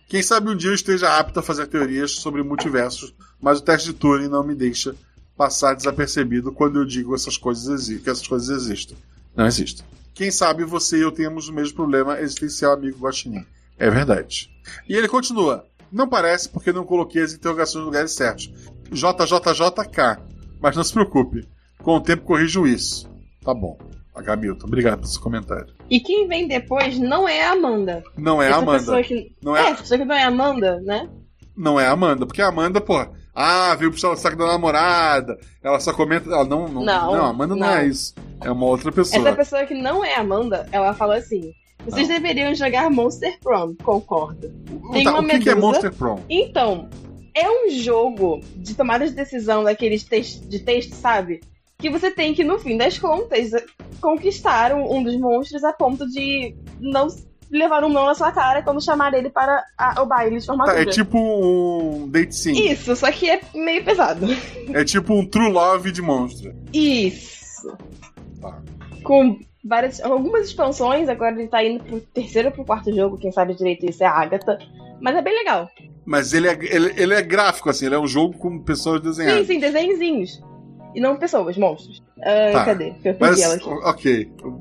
Quem sabe um dia eu esteja apto a fazer teorias sobre multiversos, mas o teste de Turing não me deixa passar desapercebido quando eu digo essas coisas que essas coisas existem. Não existem. Quem sabe você e eu temos o mesmo problema existencial, amigo Guaxinim. É verdade. E ele continua. Não parece porque não coloquei as interrogações nos lugares certos. JJJK. Mas não se preocupe. Com o tempo corrijo isso. Tá bom. H. Milton, obrigado pelo seu comentário. E quem vem depois não é a Amanda. Não é a Amanda. que... Não é... é- essa pessoa que não é a Amanda, né? Não é a Amanda, porque a Amanda, pô, ah, veio puxar o saco da namorada. Ela só comenta. Ela não, não, Não, não, a Amanda não, não. é isso. É uma outra pessoa. Essa pessoa que não é a Amanda, ela fala assim: vocês deveriam jogar Monster Prom, concordo. Tem Tá, uma o que, que é Monster Prom? Então, é um jogo de tomada de decisão daqueles textos de texto, sabe? Que você tem que, no fim das contas, conquistar um, dos monstros a ponto de não levar um não na sua cara quando chamar ele para a- o baile de Tá, formatura. é tipo um date sim. Isso, só que é meio pesado. É tipo um True Love de monstro. Isso. Tá. Com várias, algumas expansões, agora ele tá indo pro terceiro ou pro quarto jogo, quem sabe direito isso é a Agatha. Mas é bem legal. Mas ele é, ele, ele é gráfico, assim, ele é um jogo com pessoas Sim, desenhadas. sim, desenhozinhos. E não pessoas, monstros. Ah, Tá. Cadê? Eu perdi ela aqui. ok, eu,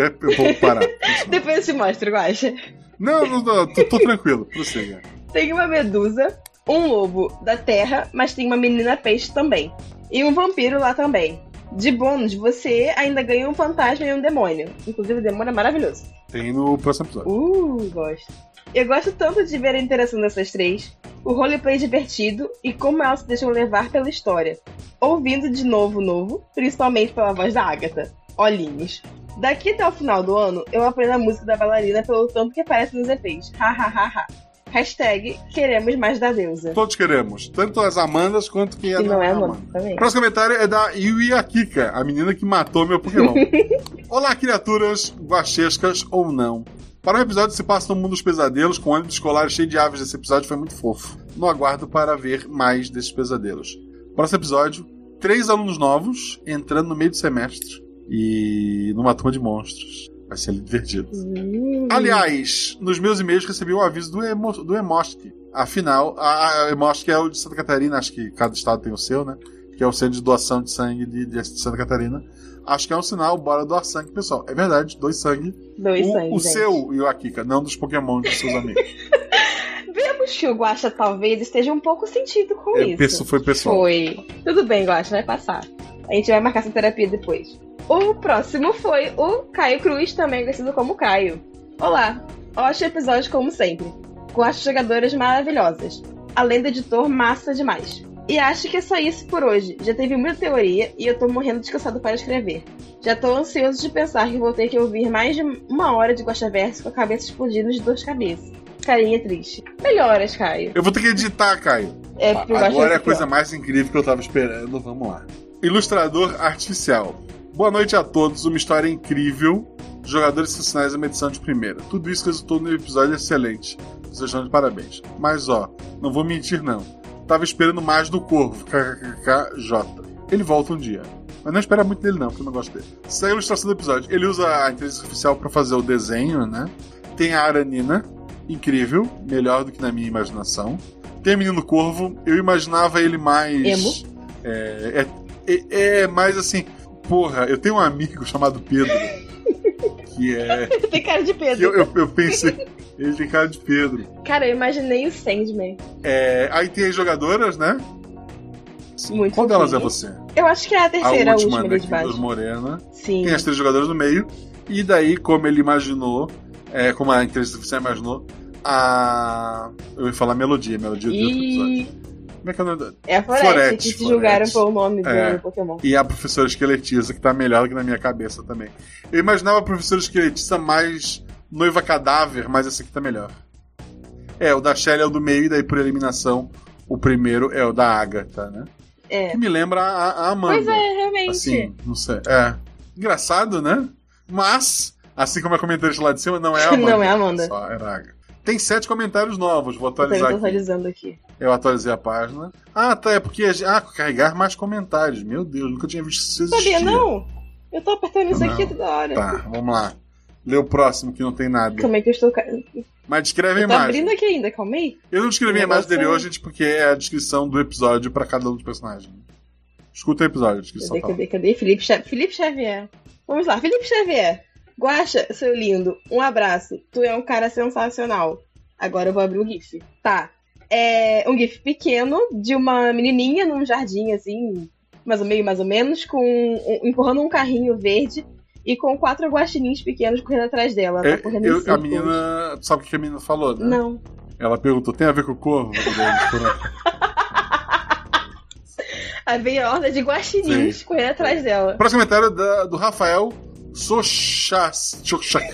eu- eu vou parar. Depois eu te mostro, Guaxa. Não, não, não tô, tô tranquilo, prossiga. Tem uma medusa, um lobo da terra, mas tem uma menina peixe também. E um vampiro lá também. De bônus, você ainda ganha um fantasma e um demônio. Inclusive, o demônio é maravilhoso. Tem no próximo episódio. Uh, gosto. Eu gosto tanto de ver a interação dessas três, o roleplay divertido e como elas se deixam levar pela história. Ouvindo de novo, novo, principalmente pela voz da Agatha. Olhinhos. Daqui até o final do ano, eu aprendo a música da bailarina pelo tanto que aparece nos EPs. Ha ha ha ha. Hashtag queremos mais da deusa. Todos queremos, tanto as Amandas quanto quem é da não é Amanda. Amanda também. O próximo comentário é da Yui Akika, a menina que matou meu Pokémon. Olá, criaturas guachescas ou não. Para um episódio se passa no mundo dos pesadelos, com ônibus escolar cheio de aves, esse episódio foi muito fofo. No aguardo para ver mais desses pesadelos. Próximo episódio, três alunos novos entrando no meio do semestre e numa turma de monstros. Vai ser divertido. Hum. Aliás, nos meus e-mails recebi um aviso do, Emo, do. Afinal, a, a Emosk é o de Santa Catarina, acho que cada estado tem o seu, né? Que é o centro de doação de sangue de, de Santa Catarina. Acho que é um sinal, bora doar sangue, pessoal. É verdade, dois sangue. Dois o, sangue, o gente. seu, Yoakika, não dos Pokémon dos seus amigos. Vemos que o Guaxa talvez esteja um pouco sentido com É, isso. foi pessoal. Foi. Tudo bem, Guaxa, vai passar. A gente vai marcar essa terapia depois. O próximo foi o Caio Cruz, também conhecido como Caio. Olá, ótimo episódio como sempre. Com as jogadoras maravilhosas. Além do editor, massa demais. E acho que é só isso por hoje. Já teve muita teoria e eu tô morrendo descansado para escrever. Já tô ansioso de pensar que vou ter que ouvir mais de uma hora de Guaxa Verso com a cabeça explodindo de dor de cabeça. Carinha triste. Melhoras, Caio. Eu vou ter que editar, Caio. É, porque Agora é a coisa pior. mais incrível que eu tava esperando. Vamos lá. Ilustrador artificial. Boa noite a todos. Uma história incrível. Jogadores sensacionais uma edição de primeira. Tudo isso resultou num episódio excelente. Vocês estão de parabéns. Mas ó, não vou mentir não. Tava esperando mais do Corvo. KKKJ. Ele volta um dia. Mas não espera muito dele não, porque eu não gosto dele. Segue a ilustração do episódio. Ele usa a inteligência artificial pra fazer o desenho, né? Tem a Aranina, incrível, melhor do que na minha imaginação. Tem o Menino Corvo, eu imaginava ele mais. Emo? É, é, é, é mais assim. Porra, eu tenho um amigo chamado Pedro. que é. Tem cara de Pedro. eu, eu, eu pensei. Ele tem cara de Pedro. Cara, eu imaginei o Sandman. É, aí tem as jogadoras, né? Muito Qual delas é fofinho. você? Eu acho que é a terceira, a última, né? ali de que baixo. Morena. Sim. Tem as três jogadoras no meio. E daí, como ele imaginou, é, como a inteligência artificial imaginou, a. Eu ia falar melodia, melodia do. E Como é que é o nome é a Florete, Florete, que se Florete. julgaram pelo nome É. do Pokémon. E a professora esqueletiza, que tá melhor do que na minha cabeça também. Eu imaginava a professora esqueletiza mais noiva cadáver, mas essa aqui tá melhor. É, o da Shelly é o do meio, e daí por eliminação, o primeiro é o da Agatha, né? É. Que me lembra a, a Amanda. Pois é, realmente. Assim, não sei. É. Engraçado, né? Mas, assim como a comentarista lá de cima, não é a Amanda. Não é a Amanda. Só era a Agatha. Tem sete comentários novos, vou Eu tô atualizar aqui. atualizando aqui. Eu atualizei a página. Ah, tá, é porque. a gente- Ah, carregar mais comentários. Meu Deus, nunca tinha visto isso existir. Sabia, não? Eu tô apertando isso Não. aqui toda hora. Tá, vamos lá. Lê o próximo que não tem nada. Como é que eu estou. Mas descreve a Eu tô imagem. abrindo aqui ainda, calma aí. Eu não descrevi a imagem dele hoje, gente, porque é a descrição do episódio pra cada um dos personagens. Escuta o episódio, a descrição Cadê, fala. cadê, cadê? Felipe, Xe- Felipe Xavier. Vamos lá, Felipe Xavier. Guaxa, seu lindo, um abraço. Tu é um cara sensacional. Agora eu vou abrir o GIF. Tá. É um GIF pequeno de uma menininha num jardim, assim, mais ou meio, mais ou menos, com um- empurrando um carrinho verde e com quatro guaxinins pequenos correndo atrás dela. É, tá correndo eu- a menina. Sabe o que a menina falou, né? Não. Ela perguntou: tem a ver com o corvo? Aí veio a horda de guaxinins Sim. correndo atrás dela. Próximo comentário da- do Rafael Sochas. Sochak.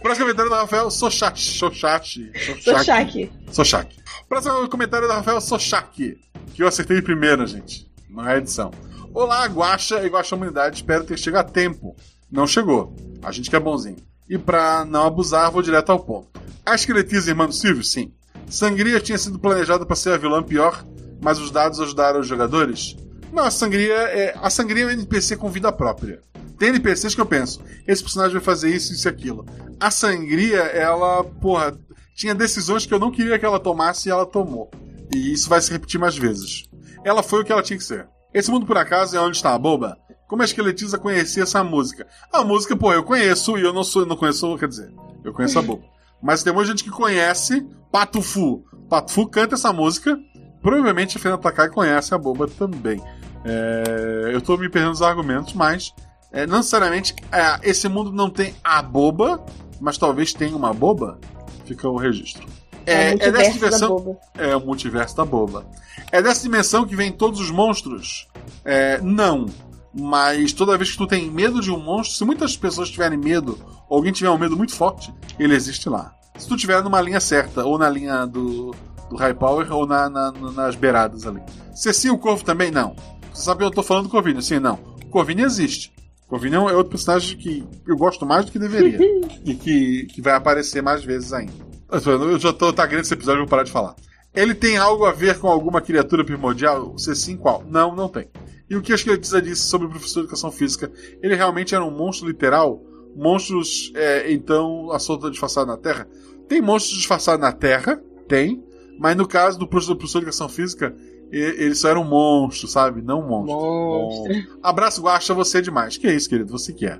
Próximo comentário do Rafael Sochach. Sochach. Sochak. Sochak. Próximo comentário do Rafael Sochak. Que eu acertei de primeira, gente. Não é edição. Olá, Guaxa e Guaxa Humanidade. Espero ter chegado a tempo. Não chegou. A gente que é bonzinho. E pra não abusar, vou direto ao ponto. A esqueletiza irmã do Silvio? Sim. Sangria tinha sido planejada para ser a vilã pior, mas os dados ajudaram os jogadores? Não, a Sangria é, a Sangria é um NPC com vida própria. Tem NPCs que eu penso, esse personagem vai fazer isso, isso e aquilo. A Sangria, ela, porra, tinha decisões que eu não queria que ela tomasse e ela tomou. E isso vai se repetir mais vezes. Ela foi o que ela tinha que ser. Esse mundo, por acaso, é onde está a boba? Como a esqueletiza conhecia essa música? A música, pô, eu conheço e eu não sou, não conheço, quer dizer, eu conheço a boba. Mas tem muita gente que conhece Patufu. Patufu canta essa música. Provavelmente a Fernanda Takai conhece a boba também. É, eu tô me perdendo nos argumentos, mas é, não necessariamente é, esse mundo não tem a boba, mas talvez tenha uma boba. Fica o registro. É, o dessa multiverso da dimensão. boba. É o multiverso da boba. É dessa dimensão que vem todos os monstros? É, não. Mas toda vez que tu tem medo de um monstro, se muitas pessoas tiverem medo, ou alguém tiver um medo muito forte, ele existe lá. Se tu tiver numa linha certa, ou na linha do, do High Power, ou na, na- nas beiradas ali. Se sim, o Corvo também? Não. Você sabe que eu tô falando do Corvinho? Sim, não. O Corvinho existe. O Corvinho é é outro personagem que eu gosto mais do que deveria. e que, que vai aparecer mais vezes ainda. Eu já tô tá grande esse episódio, eu vou parar de falar. Ele tem algo a ver com alguma criatura primordial? Se sim, qual? Não, não tem. E o que a esqueletiza disse sobre o professor de educação física? Ele realmente era um monstro literal? Monstros, é, então, a solta disfarçada na Terra? Tem monstros disfarçados na Terra? Tem. Mas no caso do professor, do professor de educação física, ele só era um monstro, sabe? Não um monstro. Monstro. Abraço, Guaxa, você é demais. Que isso, querido? Você que é.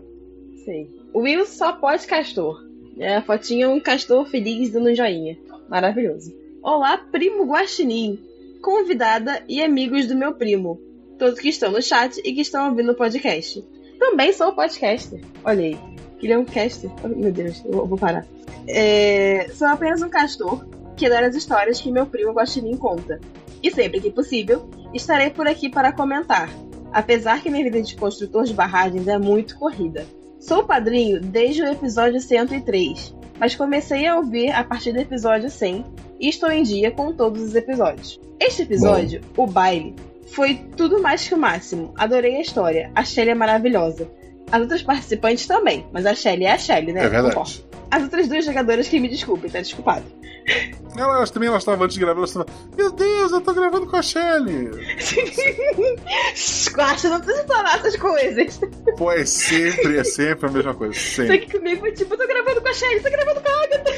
Sim. O Will só pode castor. É, a fotinha um castor feliz dando um joinha. Maravilhoso. Olá, primo Guaxinim, convidada e amigos do meu primo, todos que estão no chat e que estão ouvindo o podcast. Também sou podcaster. Olha aí. Ele é um caster. Oh, meu Deus, eu vou parar. É, sou apenas um castor que adora as histórias que meu primo Guaxinim conta. E sempre que possível, estarei por aqui para comentar. Apesar que minha vida de construtor de barragens é muito corrida. Sou padrinho desde o episódio 103, mas comecei a ouvir a partir do episódio 100 e estou em dia com todos os episódios. Este episódio, Bom. o baile, foi tudo mais que o máximo. Adorei a história. A Shelly é maravilhosa. As outras participantes também, mas a Shelly é a Shelly, né? É verdade. As outras duas jogadoras que me desculpem, tá desculpado. Elas também elas estavam antes de gravar, elas estavam. Meu Deus, eu tô gravando com a Shelly! Guacha, não precisa falar essas coisas. Pô, é sempre, é sempre a mesma coisa. Sempre. Só que comigo foi tipo, eu tô gravando com a Shelly, tô gravando com a Agatha.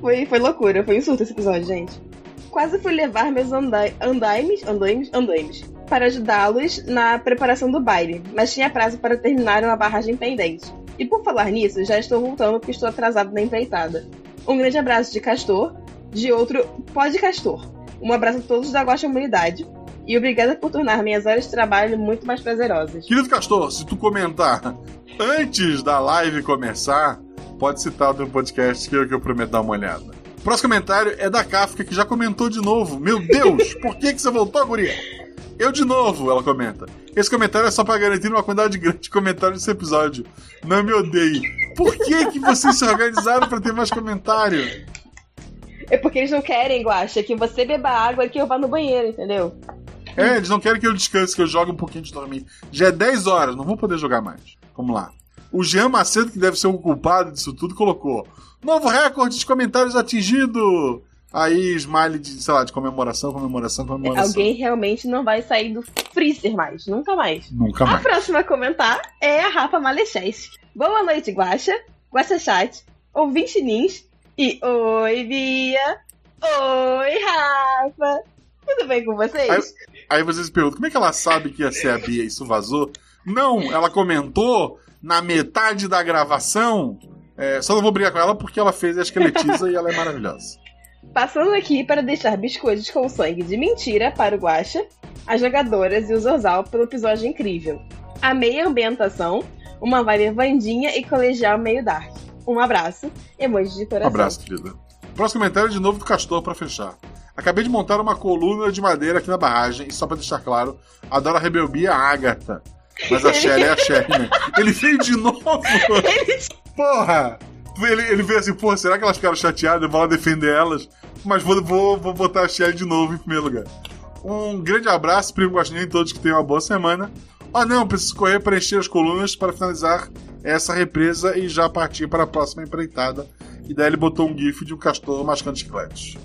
foi, foi loucura, foi um surto esse episódio, gente. Quase fui levar meus andai andaimes, andaimes, andaimes para ajudá-los na preparação do baile, mas tinha prazo para terminar uma barragem pendente. E por falar nisso, já estou voltando porque estou atrasado na empreitada. Um grande abraço de Castor, de outro Pod Castor. Um abraço a todos da Guacha Comunidade. E obrigada por tornar minhas horas de trabalho muito mais prazerosas. Querido Castor, se tu comentar antes da live começar, pode citar o teu podcast que eu, que eu prometo dar uma olhada. O próximo comentário é da Kafka, que já comentou de novo. Meu Deus, por que, que você voltou, guria? Eu de novo, ela comenta. Esse comentário é só pra garantir uma quantidade grande de comentários nesse episódio. Não me odeie. Por que, que vocês se organizaram para ter mais comentário? É porque eles não querem, Guacha, que você beba água e que eu vá no banheiro, entendeu? É, eles não querem que eu descanse, que eu jogue um pouquinho de dormir. Já é 10 horas, não vou poder jogar mais. Vamos lá. O Jean Macedo, que deve ser o culpado disso tudo, colocou: Novo recorde de comentários atingido! Aí, smile de, sei lá, de comemoração, comemoração, comemoração. Alguém realmente não vai sair do freezer mais, nunca mais. Nunca mais. A próxima a comentar é a Rafa Malecheste. Boa noite, Guaxa, Guaxa Chat, ouvinte Nins e Oi, Bia. Oi, Rafa. Tudo bem com vocês? Aí, aí vocês perguntam, como é que ela sabe que ia ser a Bia isso vazou? Não, ela comentou na metade da gravação. É, só não vou brigar com ela porque ela fez a esqueletiza e ela é maravilhosa. Passando aqui para deixar biscoitos com sangue de mentira para o Guaxa, as jogadoras e o Zorzal pelo episódio incrível. Amei a ambientação, uma vibe vandinha e colegial meio dark. Um abraço, emoji de coração. Um abraço, querida. Próximo comentário de novo do Castor para fechar. Acabei de montar uma coluna de madeira aqui na barragem e só para deixar claro, adoro a rebelbia Agatha. Mas a Shelly é a Shelly, né? Ele veio de novo! Porra! Ele, ele veio assim, pô, será que elas ficaram chateadas? Eu vou lá defender elas. Mas vou, vou, vou botar a Shelly de novo em primeiro lugar. Um grande abraço, primo Guaxinim, todos que tenham uma boa semana. Ah, não, preciso correr para encher as colunas para finalizar essa represa e já partir para a próxima empreitada. E daí ele botou um gif de um castor mascando chicletes.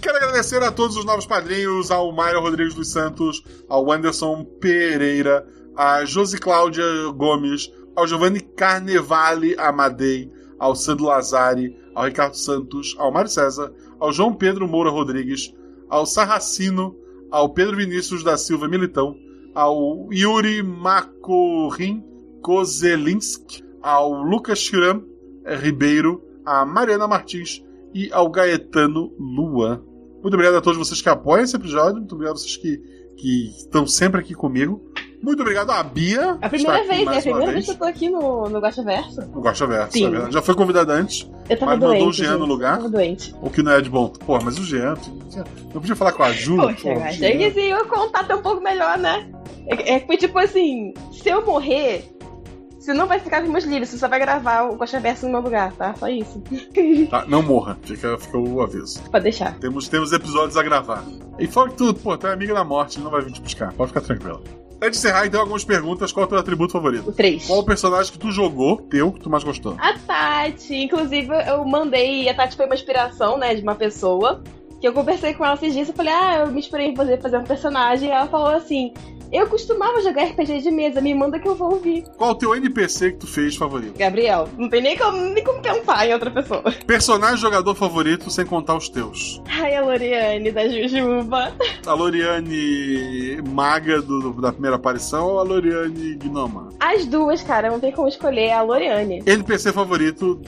Quero agradecer a todos os novos padrinhos, ao Mário Rodrigues dos Santos, ao Anderson Pereira, a Josi Cláudia Gomes, ao Giovanni Carnevale Amadei, ao Sandro Lazari, ao Ricardo Santos, ao Mário César, ao João Pedro Moura Rodrigues, ao Sarracino, ao Pedro Vinícius da Silva Militão, ao Yuri Makorin Kozelinski, ao Lucas Schramm Ribeiro, a Mariana Martins e ao Gaetano Luan. Muito obrigado a todos vocês que apoiam esse episódio, muito obrigado a vocês que, que estão sempre aqui comigo. Muito obrigado à Bia. A primeira vez, né? A primeira vez que eu tô aqui no, no Gosta Verso. No Gosta Verso, Sim. É Já foi convidada antes. Eu tava mas doente, mandou o Jean gente. no lugar. Eu tava doente. O que não é de bom. Pô, mas o Jean. Eu podia falar com a Ju. Poxa, pô, achei que se eu contar um pouco melhor, né? É, é que foi tipo assim: se eu morrer, você não vai ficar com meus livros, você só vai gravar o Gosta Verso no meu lugar, tá? Só isso. Tá, não morra, fica, fica o aviso. Pode deixar. Temos, temos episódios a gravar. E fora que tu, pô, tu é amiga da morte, não vai vir te buscar. Pode ficar tranquila. Antes de encerrar, então, algumas perguntas. Qual é o teu atributo favorito? O 3. Qual o personagem que tu jogou, teu, que tu mais gostou? A Tati, inclusive eu mandei, a Tati foi uma inspiração, né, de uma pessoa, que eu conversei com ela esses dias, eu falei, ah, eu me inspirei em fazer, fazer um personagem, e ela falou assim, eu costumava jogar RPG de mesa, me manda que eu vou ouvir. Qual o teu NPC que tu fez favorito? Gabriel, não tem nem como, nem como pensar em outra pessoa. Personagem jogador favorito sem contar os teus. Ai, a Loriane da Jujuba. A Loriane maga do, da primeira aparição ou a Loriane gnoma? As duas, cara, não tem como escolher, é a Loriane. NPC favorito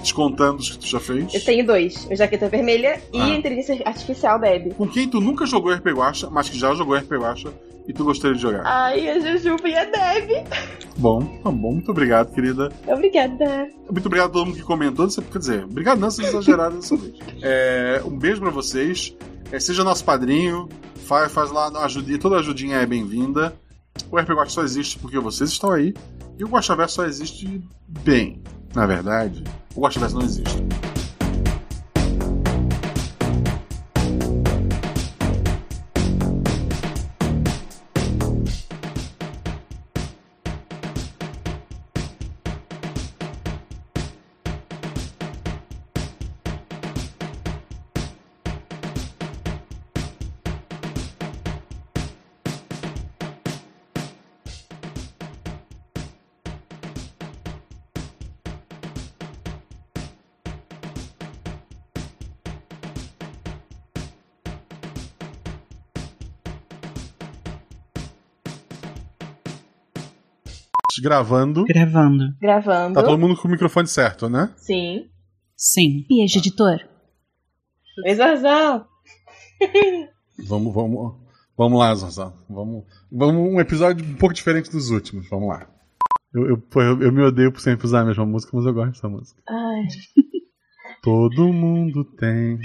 descontando os que tu já fez. Eu tenho dois. O Jaqueta Vermelha e Ah. a Inteligência Artificial Deb. Com quem tu nunca jogou RP Guacha, mas que já jogou RP Guacha e tu gostaria de jogar. Ai, a Jujuba e a Deb. Bom, tá bom. Muito obrigado, querida. Obrigada. Muito obrigado a todo mundo que comentou. Quer dizer, obrigado não, vocês exageraram dessa vez. É, um beijo pra vocês. É, seja nosso padrinho. Faz, faz lá a ajudinha. Toda ajudinha é bem-vinda. O RP Guacha só existe porque vocês estão aí. E o Guaxaverso só existe bem. Na verdade, o Guaxaverso não existe. Gravando. Gravando. Gravando. Tá todo mundo com o microfone certo, né? Sim. Sim. Beijo, editor. Oi, Zarzal. Vamos, vamos, vamos lá, Zorzão. Vamos, vamos um episódio um pouco diferente dos últimos. Vamos lá. Eu, eu, eu, eu me odeio por sempre usar a mesma música, mas eu gosto dessa música. Ai. Todo mundo tem.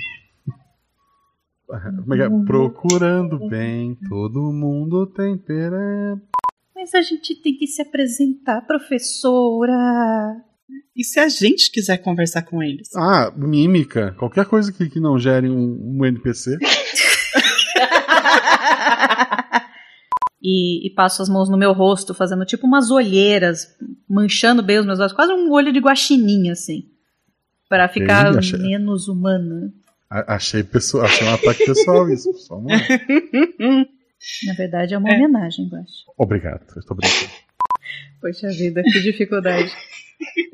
Como é que é? Procurando bem, todo mundo tem pera. Mas a gente tem que se apresentar, professora. E se a gente quiser conversar com eles? Ah, mímica. Qualquer coisa que, que não gere um, um NPC. E, e passo as mãos no meu rosto, fazendo tipo umas olheiras, manchando bem os meus olhos, quase um olho de guaxininha, assim. Pra ficar Ih, achei- menos humana. A- Achei, pessoal, achei um ataque pessoal isso. Lá. Na verdade, é uma homenagem, eu acho. Obrigado, eu estou brincando. Poxa vida, que dificuldade.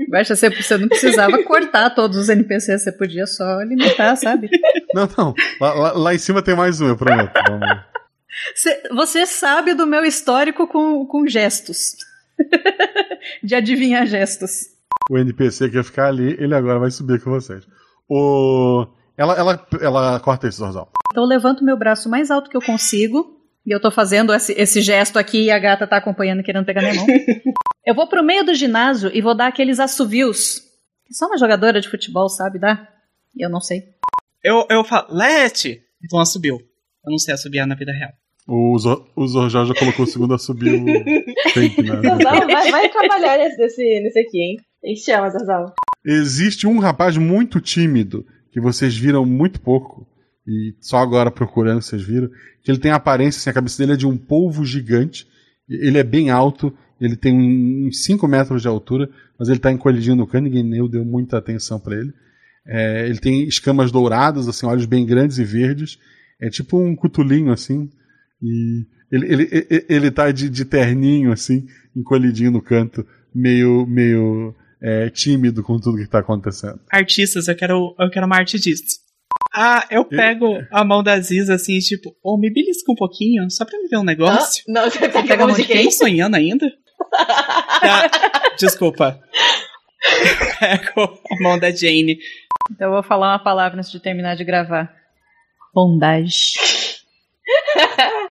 Baixa, você, você não precisava cortar todos os NPCs, você podia só limitar, sabe? Não, não. Lá, lá- lá em cima tem mais um, eu prometo. Vamos. Você, você sabe do meu histórico com, com gestos. De adivinhar gestos. O NPC que ia ficar ali, ele agora vai subir com vocês. O... Ela, ela, ela corta isso, Zorzal. Então eu levanto meu braço mais alto que eu consigo. E eu tô fazendo esse, esse gesto aqui e a gata tá acompanhando, querendo pegar minha mão. eu vou pro meio do ginásio e vou dar aqueles assovios. Só uma jogadora de futebol sabe dar. E eu não sei. Eu, eu falo, Lete! Então ela subiu. Eu não sei assobiar na vida real. O, Zor, o Zorjal já colocou o segundo a subir o tempo, né? Vai, vai trabalhar nesse, nesse, nesse aqui, hein? A gente chama, Zarzal. Existe um rapaz muito tímido que vocês viram muito pouco e só agora procurando vocês viram que ele tem a aparência, assim, a cabeça dele é de um polvo gigante. Ele é bem alto, ele tem uns 5 metros de altura, mas ele está encolhidinho no canto, ninguém nem deu muita atenção para ele. É, ele tem escamas douradas, assim, olhos bem grandes e verdes. É tipo um cutulinho, assim. E ele, ele, ele, ele tá de, de terninho, assim, encolhidinho no canto, meio, meio é, tímido com tudo que tá acontecendo. Artistas, eu quero, eu quero uma arte disso. Ah, eu pego a mão da Ziz assim, tipo, ô, me belisca um pouquinho, só pra me ver um negócio. Não, você pega Pega a mão de quem? Tô sonhando ainda? Ah, desculpa. Pego a mão da Jane. Então eu vou falar uma palavra antes de terminar de gravar. Bondade.